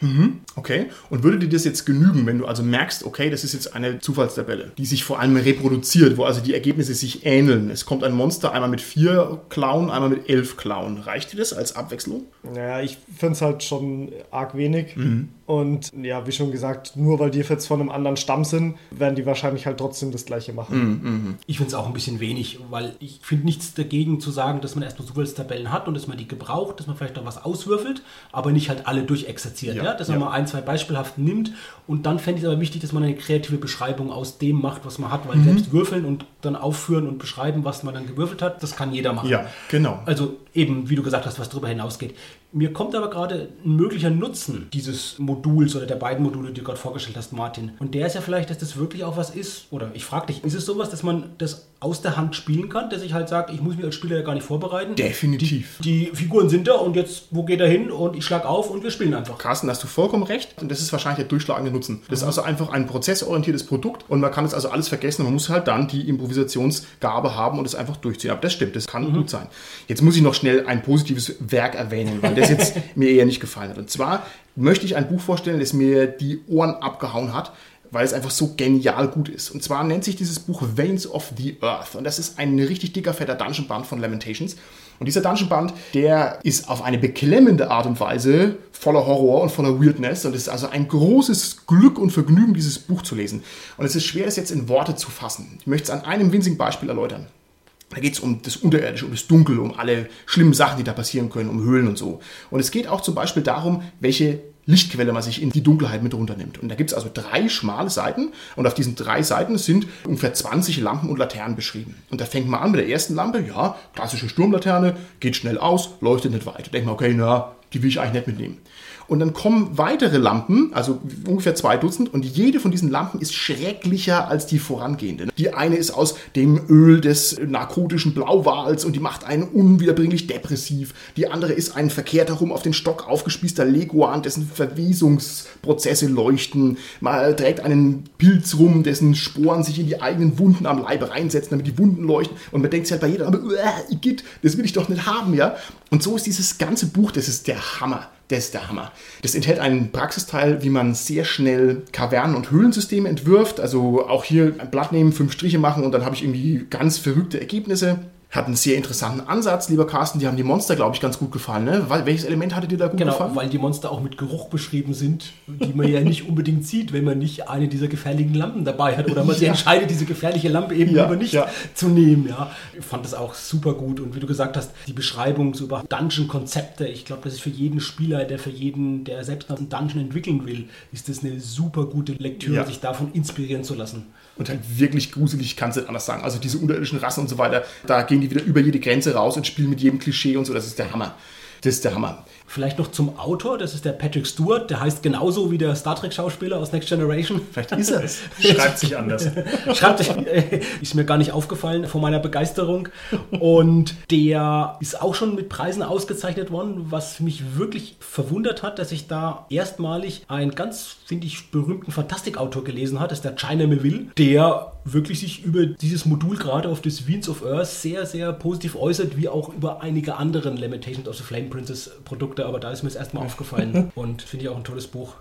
Okay. Und würde dir das jetzt genügen, wenn du also merkst, okay, das ist jetzt eine Zufallstabelle, die sich vor allem reproduziert, wo also die Ergebnisse sich ähneln. Es kommt ein Monster einmal mit vier Klauen, einmal mit elf Klauen. Reicht dir das als Abwechslung? Naja, ich finde es halt schon arg wenig. Und ja, wie schon gesagt, nur weil die jetzt von einem anderen Stamm sind, werden die wahrscheinlich halt trotzdem das gleiche machen. Ich finde es auch ein bisschen wenig, weil ich finde nichts dagegen zu sagen, dass man erstmal Zufallstabellen hat und dass man die gebraucht, dass man vielleicht noch was auswürfelt, aber nicht halt alle durchexerziert. Ja, Ja, Dass man ja. mal ein, zwei beispielhaft nimmt und dann fände ich es aber wichtig, dass man eine kreative Beschreibung aus dem macht, was man hat, weil selbst würfeln und dann aufführen und beschreiben, was man dann gewürfelt hat, das kann jeder machen. Ja, genau. Also eben, wie du gesagt hast, was darüber hinausgeht. Mir kommt aber gerade ein möglicher Nutzen dieses Moduls oder der beiden Module, die du gerade vorgestellt hast, Martin. Und der ist ja vielleicht, dass das wirklich auch was ist. Oder ich frage dich, ist es sowas, dass man das aus der Hand spielen kann, dass ich halt sage, ich muss mich als Spieler ja gar nicht vorbereiten? Definitiv. Die Figuren sind da und jetzt, wo geht er hin? Und ich schlage auf und wir spielen einfach. Carsten, hast du vollkommen recht. Und das ist wahrscheinlich der durchschlagende Nutzen. Das ist also einfach ein prozessorientiertes Produkt und man kann es also alles vergessen. Man muss halt dann die Improvisationsgabe haben und es einfach durchziehen. Aber das stimmt, das kann gut sein. Jetzt muss ich noch schnell ein positives Werk erwähnen, weil das jetzt mir eher nicht gefallen hat. Und zwar möchte ich ein Buch vorstellen, das mir die Ohren abgehauen hat, weil es einfach so genial gut ist. Und zwar nennt sich dieses Buch Veins of the Earth. Und das ist ein richtig dicker, fetter Dungeon-Band von Lamentations. Und dieser Dungeon-Band, der ist auf eine beklemmende Art und Weise voller Horror und voller Weirdness. Und es ist also ein großes Glück und Vergnügen, dieses Buch zu lesen. Und es ist schwer, es jetzt in Worte zu fassen. Ich möchte es an einem winzigen Beispiel erläutern. Da geht es um das Unterirdische, um das Dunkel, um alle schlimmen Sachen, die da passieren können, um Höhlen und so. Und es geht auch zum Beispiel darum, welche Lichtquelle man sich in die Dunkelheit mit runternimmt. Und da gibt es also drei schmale Seiten und auf diesen drei Seiten sind ungefähr 20 Lampen und Laternen beschrieben. Und da fängt man an mit der ersten Lampe, ja, klassische Sturmlaterne, geht schnell aus, leuchtet nicht weiter. Denkt man, okay, na, die will ich eigentlich nicht mitnehmen. Und dann kommen weitere Lampen, also ungefähr zwei Dutzend, und jede von diesen Lampen ist schrecklicher als die vorangehende. Die eine ist aus dem Öl des narkotischen Blauwals und die macht einen unwiederbringlich depressiv. Die andere ist ein verkehrt herum auf den Stock aufgespießter Leguan, dessen Verwesungsprozesse leuchten. Man trägt einen Pilz rum, dessen Sporen sich in die eigenen Wunden am Leibe reinsetzen, damit die Wunden leuchten. Und man denkt sich halt bei jeder Lampe, das will ich doch nicht haben, ja. Und so ist dieses ganze Buch, das ist der Hammer. Das ist der Hammer. Das enthält einen Praxisteil, wie man sehr schnell Kavernen- und Höhlensysteme entwirft. Also auch hier ein Blatt nehmen, fünf Striche machen und dann habe ich irgendwie ganz verrückte Ergebnisse. Hat einen sehr interessanten Ansatz, lieber Carsten. Die haben die Monster, glaube ich, ganz gut gefallen. Ne? Weil, welches Element hatte dir da gut Genau, gefallen? weil die Monster auch mit Geruch beschrieben sind, die man ja nicht unbedingt sieht, wenn man nicht eine dieser gefährlichen Lampen dabei hat oder man sich Ja. entscheidet, diese gefährliche Lampe eben Ja, lieber nicht ja. zu nehmen. Ja. Ich fand das auch super gut und wie du gesagt hast, die Beschreibung so über Dungeon-Konzepte, ich glaube, das ist für jeden Spieler, der für jeden, der selbst einen Dungeon entwickeln will, ist das eine super gute Lektüre, sich davon inspirieren zu lassen. Und halt wirklich gruselig, kannst du nicht anders sagen. Also diese unterirdischen Rassen und so weiter, da gehen die wieder über jede Grenze raus und spielen mit jedem Klischee und so. Das ist der Hammer. Das ist der Hammer. Vielleicht noch zum Autor, das ist der Patrick Stewart, der heißt genauso wie der Star Trek-Schauspieler aus Next Generation. Vielleicht ist er es. Schreibt sich anders. Schreibt sich, äh, ist mir gar nicht aufgefallen von meiner Begeisterung. Und der ist auch schon mit Preisen ausgezeichnet worden, was mich wirklich verwundert hat, dass ich da erstmalig einen ganz, finde ich, berühmten Fantastikautor gelesen hat, das ist der China Melville, der wirklich sich über dieses Modul gerade auf das Veins of Earth sehr, sehr positiv äußert, wie auch über einige anderen Lamentations of the Flame Princess Produkte, aber da ist mir es erstmal aufgefallen und finde ich auch ein tolles Buch.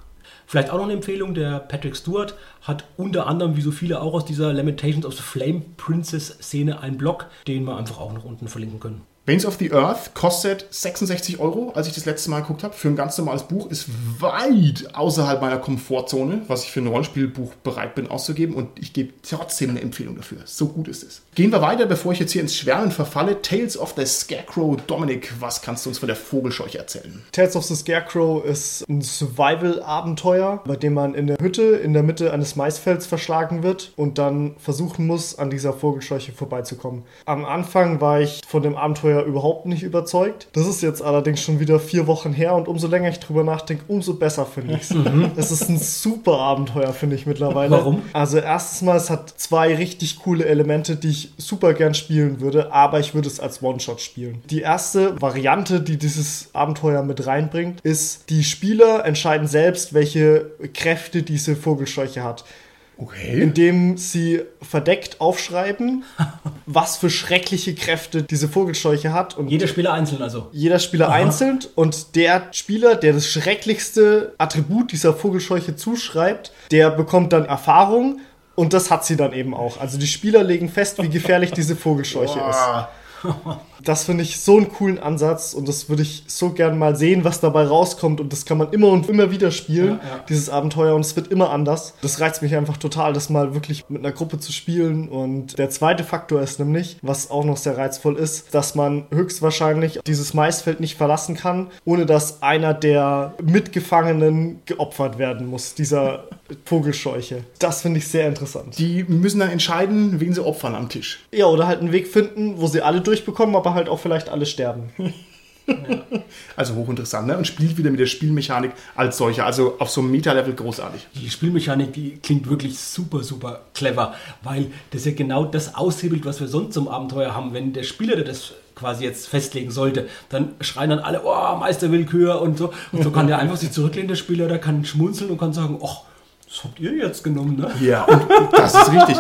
Vielleicht auch noch eine Empfehlung, der Patrick Stewart hat unter anderem, wie so viele auch aus dieser Lamentations of the Flame Princess Szene, einen Blog, den wir einfach auch noch unten verlinken können. Veins of the Earth kostet 66 Euro, als ich das letzte Mal geguckt habe. Für ein ganz normales Buch ist weit außerhalb meiner Komfortzone, was ich für ein Rollenspielbuch bereit bin auszugeben. Und ich gebe trotzdem eine Empfehlung dafür. So gut ist es. Gehen wir weiter, bevor ich jetzt hier ins Schwärmen verfalle. Tales of the Scarecrow. Dominik, was kannst du uns von der Vogelscheuche erzählen? Tales of the Scarecrow ist ein Survival-Abenteuer, bei dem man in der Hütte in der Mitte eines Maisfelds verschlagen wird und dann versuchen muss, an dieser Vogelscheuche vorbeizukommen. Am Anfang war ich von dem Abenteuer überhaupt nicht überzeugt. Das ist jetzt allerdings schon wieder vier Wochen her und umso länger ich drüber nachdenke, umso besser finde ich es. Es ist ein super Abenteuer, finde ich mittlerweile. Warum? Also erstens mal, es hat zwei richtig coole Elemente, die ich super gern spielen würde, aber ich würde es als One-Shot spielen. Die erste Variante, die dieses Abenteuer mit reinbringt, ist, die Spieler entscheiden selbst, welche Kräfte diese Vogelscheuche hat. Okay. Indem sie verdeckt aufschreiben, was für schreckliche Kräfte diese Vogelscheuche hat. Und Jeder Spieler einzeln also. jeder Spieler einzeln und der Spieler, der das schrecklichste Attribut dieser Vogelscheuche zuschreibt, der bekommt dann Erfahrung und das hat sie dann eben auch. Also die Spieler legen fest, wie gefährlich diese Vogelscheuche ist. Das finde ich so einen coolen Ansatz und das würde ich so gern mal sehen, was dabei rauskommt und das kann man immer und immer wieder spielen, Ja, ja. dieses Abenteuer und es wird immer anders. Das reizt mich einfach total, das mal wirklich mit einer Gruppe zu spielen und der zweite Faktor ist nämlich, was auch noch sehr reizvoll ist, dass man höchstwahrscheinlich dieses Maisfeld nicht verlassen kann, ohne dass einer der Mitgefangenen geopfert werden muss, dieser Vogelscheuche. Das finde ich sehr interessant. die müssen dann entscheiden, wen sie opfern am Tisch. Ja, oder halt einen Weg finden, wo sie alle durchbekommen, aber halt auch vielleicht alle sterben. Also hochinteressant, ne? Und spielt wieder mit der Spielmechanik als solcher. Also auf so einem Meta-Level großartig. Die Spielmechanik, die klingt wirklich super, super clever, weil das ja genau das aushebelt, was wir sonst zum Abenteuer haben. Wenn der Spieler, der das quasi jetzt festlegen sollte, dann schreien dann alle, oh, Meisterwillkür und so. Und so kann der einfach sich zurücklehnen, der Spieler, der kann schmunzeln und kann sagen, ach, das habt ihr jetzt genommen, ne? Ja, und das ist richtig.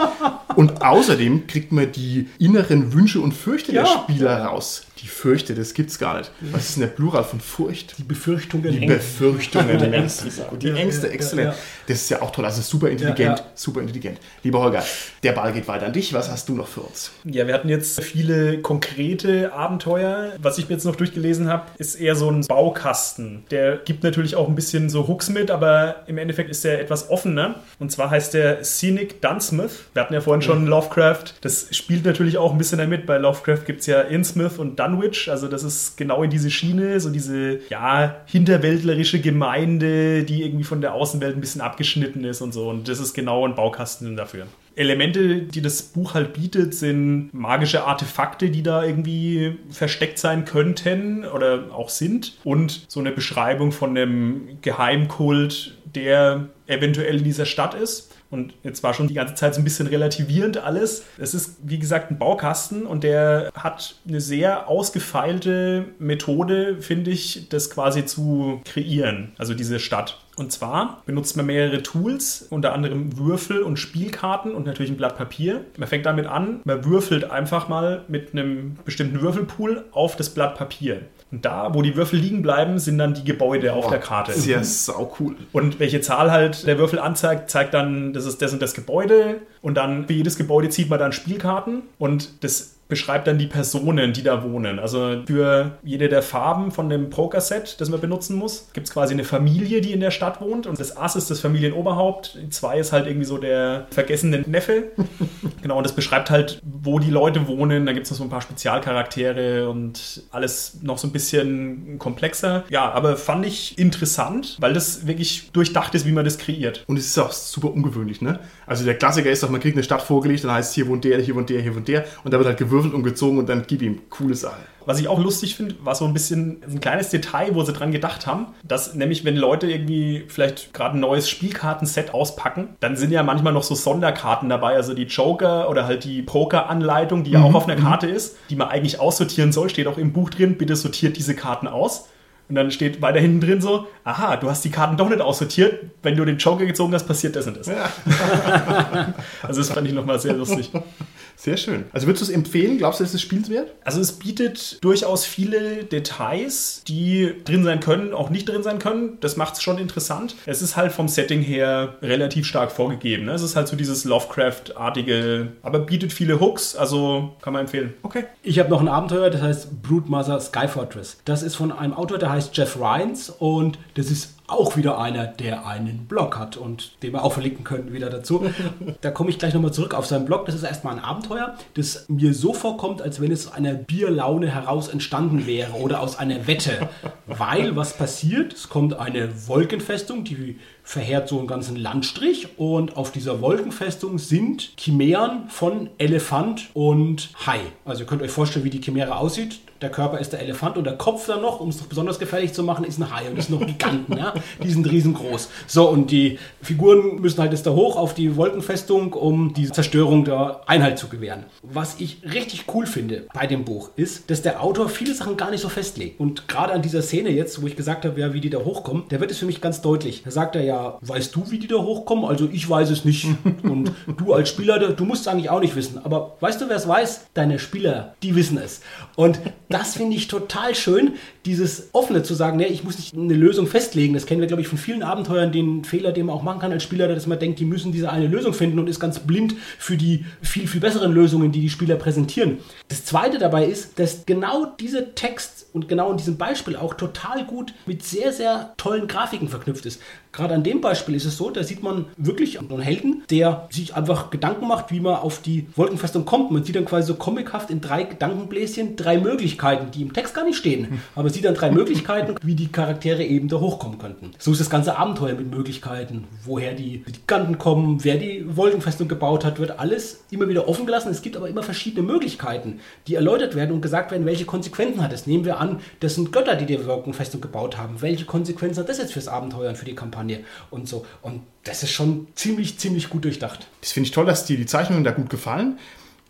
Und außerdem kriegt man die inneren Wünsche und Fürchte der Ja. Spieler raus. Die Fürchte, das gibt's gar nicht. Was ist denn der Plural von Furcht? Die Befürchtungen. Die Befürchtungen. Die Ängste. Ängste, die Ja, Ängste ja, exzellent. ja, ja. Das ist ja auch toll. Also super intelligent, Ja, ja. super intelligent. Lieber Holger, der Ball geht weiter an dich. Was hast du noch für uns? Ja, wir hatten jetzt viele konkrete Abenteuer. Was ich mir jetzt noch durchgelesen habe, ist eher so ein Baukasten. Der gibt natürlich auch ein bisschen so Hooks mit, aber im Endeffekt ist der etwas offener. Und zwar heißt der Scenic Dunsmith. Wir hatten ja vorhin schon Lovecraft. Das spielt natürlich auch ein bisschen damit. Bei Lovecraft gibt es ja Innsmouth und Dunwich. Also das ist genau in diese Schiene, so diese, ja, hinterwäldlerische Gemeinde, die irgendwie von der Außenwelt ein bisschen abgeschnitten ist und so. Und das ist genau ein Baukasten dafür. Elemente, die das Buch halt bietet, sind magische Artefakte, die da irgendwie versteckt sein könnten oder auch sind. Und so eine Beschreibung von einem Geheimkult, der eventuell in dieser Stadt ist. Und jetzt war schon die ganze Zeit so ein bisschen relativierend alles. Es ist, wie gesagt, ein Baukasten und der hat eine sehr ausgefeilte Methode, finde ich, das quasi zu kreieren. Also diese Stadt. Und zwar benutzt man mehrere Tools, unter anderem Würfel und Spielkarten und natürlich ein Blatt Papier. Man fängt damit an, man würfelt einfach mal mit einem bestimmten Würfelpool auf das Blatt Papier. Und da, wo die Würfel liegen bleiben, sind dann die Gebäude auf der Karte. Sehr sau cool. Und welche Zahl halt der Würfel anzeigt, zeigt dann, das ist das und das Gebäude. Und dann für jedes Gebäude zieht man dann Spielkarten. Und das beschreibt dann die Personen, die da wohnen. Also für jede der Farben von dem Poker-Set, das man benutzen muss, gibt es quasi eine Familie, die in der Stadt wohnt. Und das Ass ist das Familienoberhaupt. Zwei ist halt irgendwie so der vergessene Neffe. genau, und das beschreibt halt, wo die Leute wohnen. Da gibt es noch so ein paar Spezialcharaktere und alles noch so ein bisschen komplexer. Ja, aber fand ich interessant, weil das wirklich durchdacht ist, wie man das kreiert. Und es ist auch super ungewöhnlich, ne? Also der Klassiker ist doch, man kriegt eine Stadt vorgelegt, dann heißt es, hier wohnt der, hier wohnt der, hier wohnt der. Und da wird halt gewürfelt und gezogen und dann gib ihm coole Sache. Was ich auch lustig finde, war so ein bisschen ein kleines Detail, wo sie dran gedacht haben, dass nämlich, wenn Leute irgendwie vielleicht gerade ein neues Spielkartenset auspacken, dann sind ja manchmal noch so Sonderkarten dabei, also die Joker oder halt die Poker-Anleitung, die ja auch auf einer Karte ist, die man eigentlich aussortieren soll, steht auch im Buch drin, bitte sortiert diese Karten aus. Und dann steht weiter hinten drin so, aha, du hast die Karten doch nicht aussortiert. Wenn du den Joker gezogen hast, passiert das und das. also das fand ich nochmal sehr lustig. Sehr schön. Also würdest du es empfehlen? Glaubst du, es ist spielenswert? Also es bietet durchaus viele Details, die drin sein können, auch nicht drin sein können. Das macht es schon interessant. Es ist halt vom Setting her relativ stark vorgegeben. ne? Es ist halt so dieses Lovecraft-artige, aber bietet viele Hooks, also kann man empfehlen. Okay. Ich habe noch ein Abenteuer, das heißt Broodmother Sky Fortress. Das ist von einem Autor, der heißt Jeff Ryans und das ist auch wieder einer, der einen Blog hat und den wir auch verlinken können wieder dazu. da komme ich gleich nochmal zurück auf seinen Blog. Das ist erstmal ein Abenteuer, das mir so vorkommt, als wenn es aus einer Bierlaune heraus entstanden wäre oder aus einer Wette. Weil was passiert? Es kommt eine Wolkenfestung, die verheert so einen ganzen Landstrich und auf dieser Wolkenfestung sind Chimären von Elefant und Hai. Also ihr könnt euch vorstellen, wie die Chimäre aussieht. Der Körper ist der Elefant und der Kopf dann noch, um es noch besonders gefährlich zu machen, ist ein Hai und sind noch Giganten, ja. Die sind riesengroß. So, und die Figuren müssen halt jetzt da hoch auf die Wolkenfestung, um die Zerstörung der Einhalt zu gewähren. Was ich richtig cool finde bei dem Buch ist, dass der Autor viele Sachen gar nicht so festlegt. Und gerade an dieser Szene jetzt, wo ich gesagt habe, ja, wie die da hochkommen, da wird es für mich ganz deutlich. Da sagt er ja, weißt du, wie die da hochkommen? Also ich weiß es nicht. Und du als Spieler, du musst es eigentlich auch nicht wissen. Aber weißt du, wer es weiß? Deine Spieler, die wissen es. Und das finde ich total schön, dieses offene zu sagen, nee, ich muss nicht eine Lösung festlegen. Das kennen wir, glaube ich, von vielen Abenteuern, den Fehler, den man auch machen kann als Spieler, dass man denkt, die müssen diese eine Lösung finden und ist ganz blind für die viel, viel besseren Lösungen, die die Spieler präsentieren. Das Zweite dabei ist, dass genau dieser Text und genau in diesem Beispiel auch total gut mit sehr, sehr tollen Grafiken verknüpft ist. Gerade an dem Beispiel ist es so, da sieht man wirklich einen Helden, der sich einfach Gedanken macht, wie man auf die Wolkenfestung kommt. Man sieht dann quasi so comichaft in drei Gedankenbläschen drei Möglichkeiten die im Text gar nicht stehen. Aber sieht dann drei Möglichkeiten, wie die Charaktere eben da hochkommen könnten. So ist das ganze Abenteuer mit Möglichkeiten. Woher die, die Giganten kommen, wer die Wolkenfestung gebaut hat, wird alles immer wieder offen gelassen. Es gibt aber immer verschiedene Möglichkeiten, die erläutert werden und gesagt werden, welche Konsequenzen hat es. Nehmen wir an, das sind Götter, die die Wolkenfestung gebaut haben. Welche Konsequenzen hat das jetzt fürs Abenteuer und für die Kampagne und so. Und das ist schon ziemlich, ziemlich gut durchdacht. Das finde ich toll, dass dir die Zeichnungen da gut gefallen.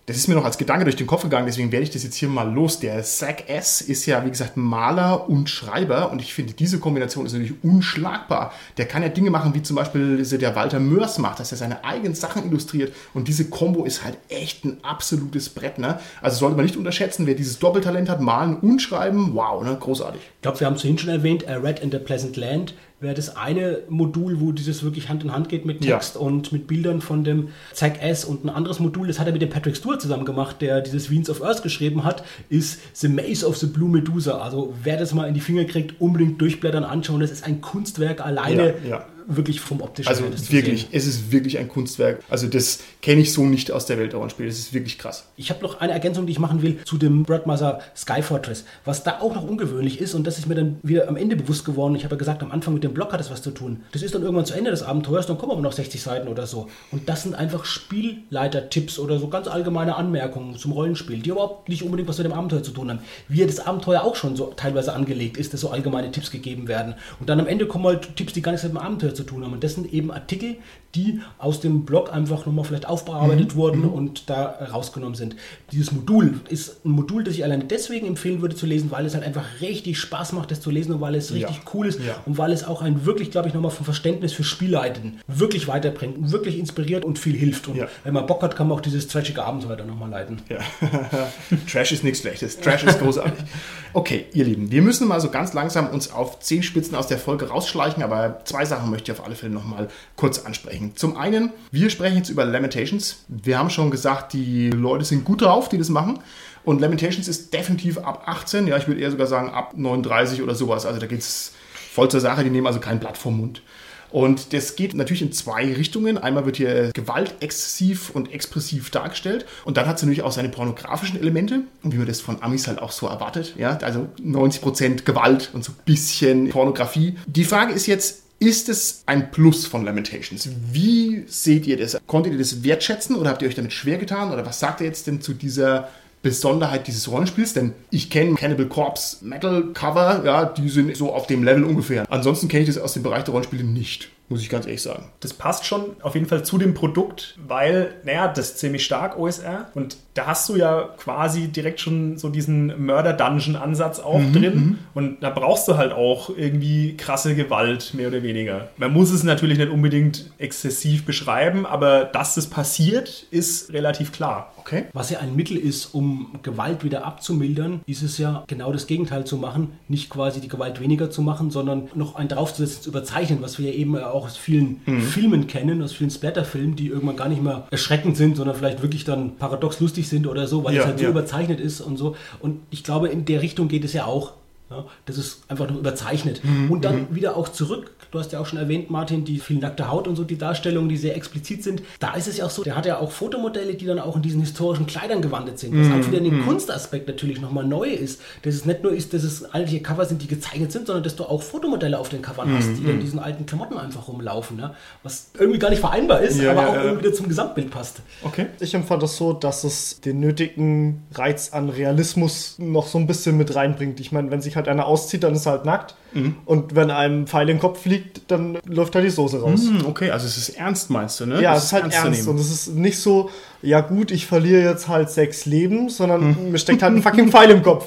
Das ist mir noch als Gedanke durch den Kopf gegangen, deswegen werde ich das jetzt hier mal los. Der Zack S. ist ja, wie gesagt, Maler und Schreiber und ich finde, diese Kombination ist natürlich unschlagbar. Der kann ja Dinge machen, wie zum Beispiel der Walter Mörs macht, dass er seine eigenen Sachen illustriert und diese Kombo ist halt echt ein absolutes Brett. Ne? Also sollte man nicht unterschätzen, wer dieses Doppeltalent hat, malen und schreiben, wow, ne? großartig. Ich glaube, wir haben es vorhin schon erwähnt, A Red in the Pleasant Land wäre das eine Modul, wo dieses wirklich Hand in Hand geht mit Text ja. und mit Bildern von dem Zack S. Und ein anderes Modul, das hat er mit dem Patrick Stewart zusammen gemacht, der dieses Veins of Earth geschrieben hat, ist The Maze of the Blue Medusa. Also wer das mal in die Finger kriegt, unbedingt durchblättern, anschauen. Das ist ein Kunstwerk alleine. Ja, ja wirklich vom optischen Also wirklich, es ist wirklich ein Kunstwerk. Also das kenne ich so nicht aus der Welt Rollenspiel. Das ist wirklich krass. Ich habe noch eine Ergänzung, die ich machen will zu dem Broadmother Sky Fortress. Was da auch noch ungewöhnlich ist, und das ist mir dann wieder am Ende bewusst geworden, ich habe ja gesagt, am Anfang mit dem Block hat das was zu tun. Das ist dann irgendwann zu Ende des Abenteuers, dann kommen aber noch 60 Seiten oder so. Und das sind einfach Spielleiter-Tipps oder so ganz allgemeine Anmerkungen zum Rollenspiel, die überhaupt nicht unbedingt was mit dem Abenteuer zu tun haben. Wie ja das Abenteuer auch schon so teilweise angelegt ist, dass so allgemeine Tipps gegeben werden. Und dann am Ende kommen halt Tipps, die gar nichts mit dem Abenteuer zu tun haben. Und das sind eben Artikel, die aus dem Blog einfach nochmal vielleicht aufbearbeitet mhm. wurden mhm. und da rausgenommen sind. Dieses Modul ist ein Modul, das ich alleine deswegen empfehlen würde zu lesen, weil es halt einfach richtig Spaß macht, das zu lesen und weil es richtig ja. cool ist ja. und weil es auch ein wirklich, glaube ich, nochmal vom Verständnis für Spielleiten wirklich weiterbringt, wirklich inspiriert und viel hilft. Und ja. wenn man Bock hat, kann man auch dieses trashige Abenteuer dann nochmal leiten. Ja. Trash ist nichts Schlechtes. Trash ist großartig. Okay, ihr Lieben, wir müssen mal so ganz langsam uns auf zehn Spitzen aus der Folge rausschleichen, aber zwei Sachen möchte ich auf alle Fälle nochmal kurz ansprechen. Zum einen, wir sprechen jetzt über Lamentations. Wir haben schon gesagt, die Leute sind gut drauf, die das machen. Und Lamentations ist definitiv ab 18, ja, ich würde eher sogar sagen ab 39 oder sowas. Also da geht es voll zur Sache, die nehmen also kein Blatt vom Mund. Und das geht natürlich in zwei Richtungen. Einmal wird hier Gewalt exzessiv und expressiv dargestellt. Und dann hat es natürlich auch seine pornografischen Elemente. Und wie man das von Amis halt auch so erwartet. Ja, also 90% Gewalt und so ein bisschen Pornografie. Die Frage ist jetzt, ist es ein Plus von Lamentations? Wie seht ihr das? Konntet ihr das wertschätzen oder habt ihr euch damit schwer getan? Oder was sagt ihr jetzt denn zu dieser Besonderheit dieses Rollenspiels, denn ich kenne Cannibal Corpse Metal Cover, ja, die sind so auf dem Level ungefähr. Ansonsten kenne ich das aus dem Bereich der Rollenspiele nicht muss ich ganz ehrlich sagen. Das passt schon auf jeden Fall zu dem Produkt, weil, naja, das ist ziemlich stark OSR und da hast du ja quasi direkt schon so diesen Mörder-Dungeon-Ansatz auch mhm, drin mhm. und da brauchst du halt auch irgendwie krasse Gewalt, mehr oder weniger. Man muss es natürlich nicht unbedingt exzessiv beschreiben, aber dass das passiert, ist relativ klar. Okay. Was ja ein Mittel ist, um Gewalt wieder abzumildern, ist es ja genau das Gegenteil zu machen. Nicht quasi die Gewalt weniger zu machen, sondern noch einen draufzusetzen, zu überzeichnen, was wir ja eben auch aus vielen mhm. Filmen kennen, aus vielen Splatter-Filmen, die irgendwann gar nicht mehr erschreckend sind, sondern vielleicht wirklich dann paradox lustig sind oder so, weil ja, es halt so ja. überzeichnet ist und so. Und ich glaube, in der Richtung geht es ja auch. Ja, das ist einfach nur überzeichnet. Mhm. Und dann mhm. wieder auch zurück Du hast ja auch schon erwähnt, Martin, die viel nackte Haut und so, die Darstellungen, die sehr explizit sind. Da ist es ja auch so, der hat ja auch Fotomodelle, die dann auch in diesen historischen Kleidern gewandelt sind. Was mm, auch wieder in dem mm. Kunstaspekt natürlich nochmal neu ist. Dass es nicht nur ist, dass es alte Cover sind, die gezeichnet sind, sondern dass du auch Fotomodelle auf den Covern hast, die mm. in diesen alten Klamotten einfach rumlaufen. Ne? Was irgendwie gar nicht vereinbar ist, ja, aber ja, auch ja. irgendwie wieder zum Gesamtbild passt. Okay. Ich empfand das so, dass es den nötigen Reiz an Realismus noch so ein bisschen mit reinbringt. Ich meine, wenn sich halt einer auszieht, dann ist er halt nackt. Mhm. Und wenn einem Pfeil in den Kopf fliegt, dann läuft halt die Soße raus. Mhm, okay, also es ist ernst, meinst du, ne? Ja, es ist halt ernst und es ist nicht so, ja gut, ich verliere jetzt halt sechs Leben, sondern hm. mir steckt halt ein fucking Pfeil im Kopf.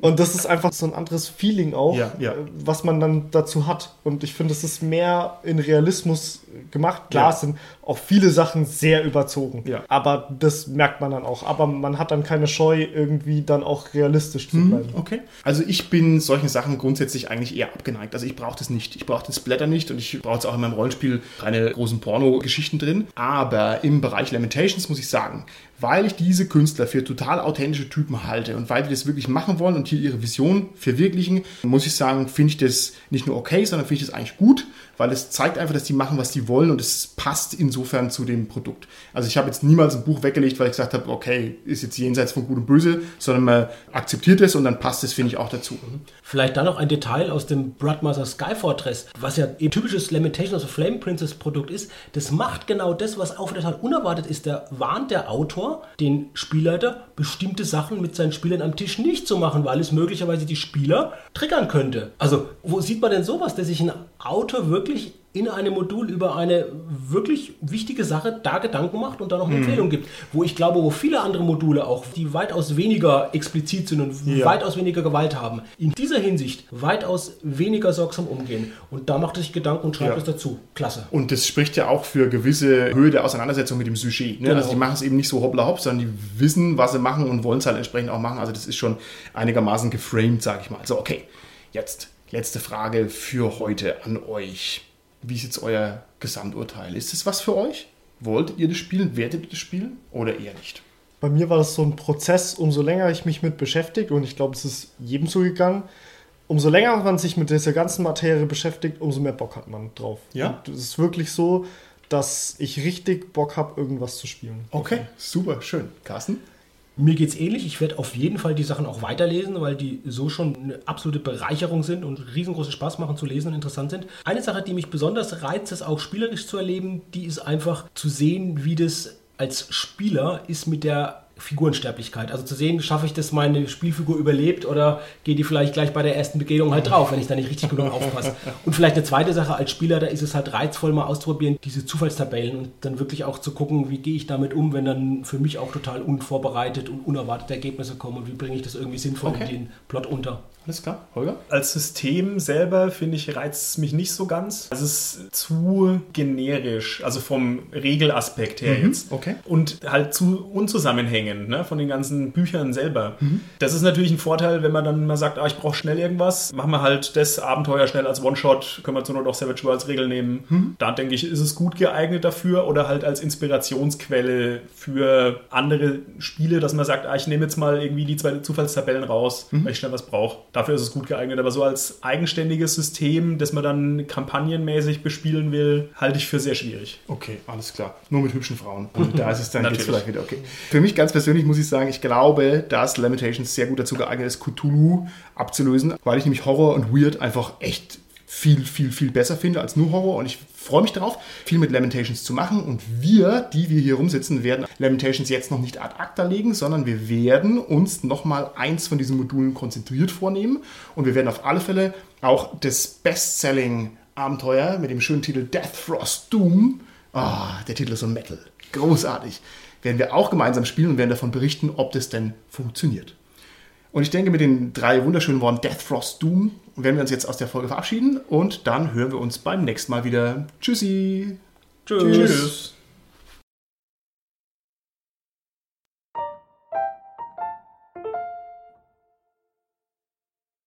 Und das ist einfach so ein anderes Feeling auch, ja, ja. was man dann dazu hat. Und ich finde, es ist mehr in Realismus gemacht. Klar, ja. sind auch viele Sachen sehr überzogen. Aber das merkt man dann auch. Aber man hat dann keine Scheu, irgendwie dann auch realistisch zu hm, bleiben. Hm, okay. Also ich bin solchen Sachen grundsätzlich eigentlich eher abgeneigt. Also ich brauche das nicht. Ich brauche das Blätter nicht und ich brauche es auch in meinem Rollenspiel keine großen Porno-Geschichten drin. Aber im Bereich Lamentations muss ich sagen, weil ich diese Künstler für total authentische Typen halte und weil die das wirklich machen wollen und hier ihre Vision verwirklichen, muss ich sagen, finde ich das nicht nur okay, sondern finde ich das eigentlich gut, weil es zeigt einfach, dass die machen, was die wollen und es passt insofern zu dem Produkt. Also ich habe jetzt niemals ein Buch weggelegt, weil ich gesagt habe, okay, ist jetzt jenseits von Gut und Böse, sondern man akzeptiert es und dann passt es, finde ich, auch dazu. Vielleicht dann noch ein Detail aus dem Broadmaster Sky Fortress, was ja ein typisches Lamentation of the Flame Princess Produkt ist. Das macht genau das, was auch total unerwartet ist. Da warnt der Autor den Spielleiter, bestimmte Sachen mit seinen Spielern am Tisch nicht zu machen, weil es möglicherweise die Spieler triggern könnte. Also, wo sieht man denn sowas, dass sich ein Autor wirklich in einem Modul über eine wirklich wichtige Sache da Gedanken macht und da noch eine Empfehlung gibt. Wo ich glaube, wo viele andere Module auch, die weitaus weniger explizit sind und Ja. weitaus weniger Gewalt haben, in dieser Hinsicht weitaus weniger sorgsam umgehen. Und da macht er sich Gedanken und schreibt Ja. es dazu. Klasse. Und das spricht ja auch für gewisse Höhe der Auseinandersetzung mit dem Sujet. Ne? Genau. Also die machen es eben nicht so hoppla hopp, sondern die wissen, was sie machen und wollen es halt entsprechend auch machen. Also das ist schon einigermaßen geframed, sage ich mal. So, okay, jetzt letzte Frage für heute an euch. Wie ist jetzt euer Gesamturteil? Ist es was für euch? Wolltet ihr das spielen? Werdet ihr das spielen? Oder eher nicht? Bei mir war das so ein Prozess, umso länger ich mich mit beschäftige, und ich glaube, es ist jedem so gegangen, umso länger man sich mit dieser ganzen Materie beschäftigt, umso mehr Bock hat man drauf. Ja? Es ist wirklich so, dass ich richtig Bock habe, irgendwas zu spielen. Okay, super, schön. Carsten? Mir geht's ähnlich. Ich werde auf jeden Fall die Sachen auch weiterlesen, weil die so schon eine absolute Bereicherung sind und riesengroßen Spaß machen zu lesen und interessant sind. Eine Sache, die mich besonders reizt, das auch spielerisch zu erleben, die ist einfach zu sehen, wie das als Spieler ist mit der Figurensterblichkeit. Also zu sehen, schaffe ich das, meine Spielfigur überlebt oder geht die vielleicht gleich bei der ersten Begegnung halt drauf, wenn ich da nicht richtig genug aufpasse. Und vielleicht eine zweite Sache als Spieler, da ist es halt reizvoll mal auszuprobieren, diese Zufallstabellen und dann wirklich auch zu gucken, wie gehe ich damit um, wenn dann für mich auch total unvorbereitet und unerwartete Ergebnisse kommen und wie bringe ich das irgendwie sinnvoll Okay. in den Plot unter. Alles klar, Holger? Als System selber, finde ich, reizt es mich nicht so ganz. Es ist zu generisch, also vom Regelaspekt her jetzt. okay. Und halt zu unzusammenhängend ne, von den ganzen Büchern selber. Mhm. Das ist natürlich ein Vorteil, wenn man dann mal sagt, ah, ich brauche schnell irgendwas. Machen wir halt das Abenteuer schnell als One-Shot, können wir zur Not auch Savage Worlds Regel nehmen. Mhm. Da denke ich, ist es gut geeignet dafür oder halt als Inspirationsquelle für andere Spiele, dass man sagt, ah, ich nehme jetzt mal irgendwie die zwei Zufallstabellen raus, Mhm. weil ich schnell was brauche. Dafür ist es gut geeignet, aber so als eigenständiges System, das man dann kampagnenmäßig bespielen will, halte ich für sehr schwierig. Okay, alles klar. Nur mit hübschen Frauen. Also da ist es dann jetzt vielleicht wieder okay. Für mich ganz persönlich muss ich sagen, ich glaube, dass Lamentations sehr gut dazu geeignet ist, Cthulhu abzulösen, weil ich nämlich Horror und Weird einfach echt viel, viel, viel besser finde als nur Horror. Und ich freue mich darauf, viel mit Lamentations zu machen. Und wir, die wir hier rumsitzen, werden Lamentations jetzt noch nicht ad acta legen, sondern wir werden uns nochmal eins von diesen Modulen konzentriert vornehmen. Und wir werden auf alle Fälle auch das Bestselling Abenteuer mit dem schönen Titel Death Frost Doom, ah, der Titel ist so Metal, großartig, werden wir auch gemeinsam spielen und werden davon berichten, ob das denn funktioniert. Und ich denke, mit den drei wunderschönen Worten Death Frost Doom werden wir uns jetzt aus der Folge verabschieden und dann hören wir uns beim nächsten Mal wieder. Tschüssi! Tschüss. Tschüss.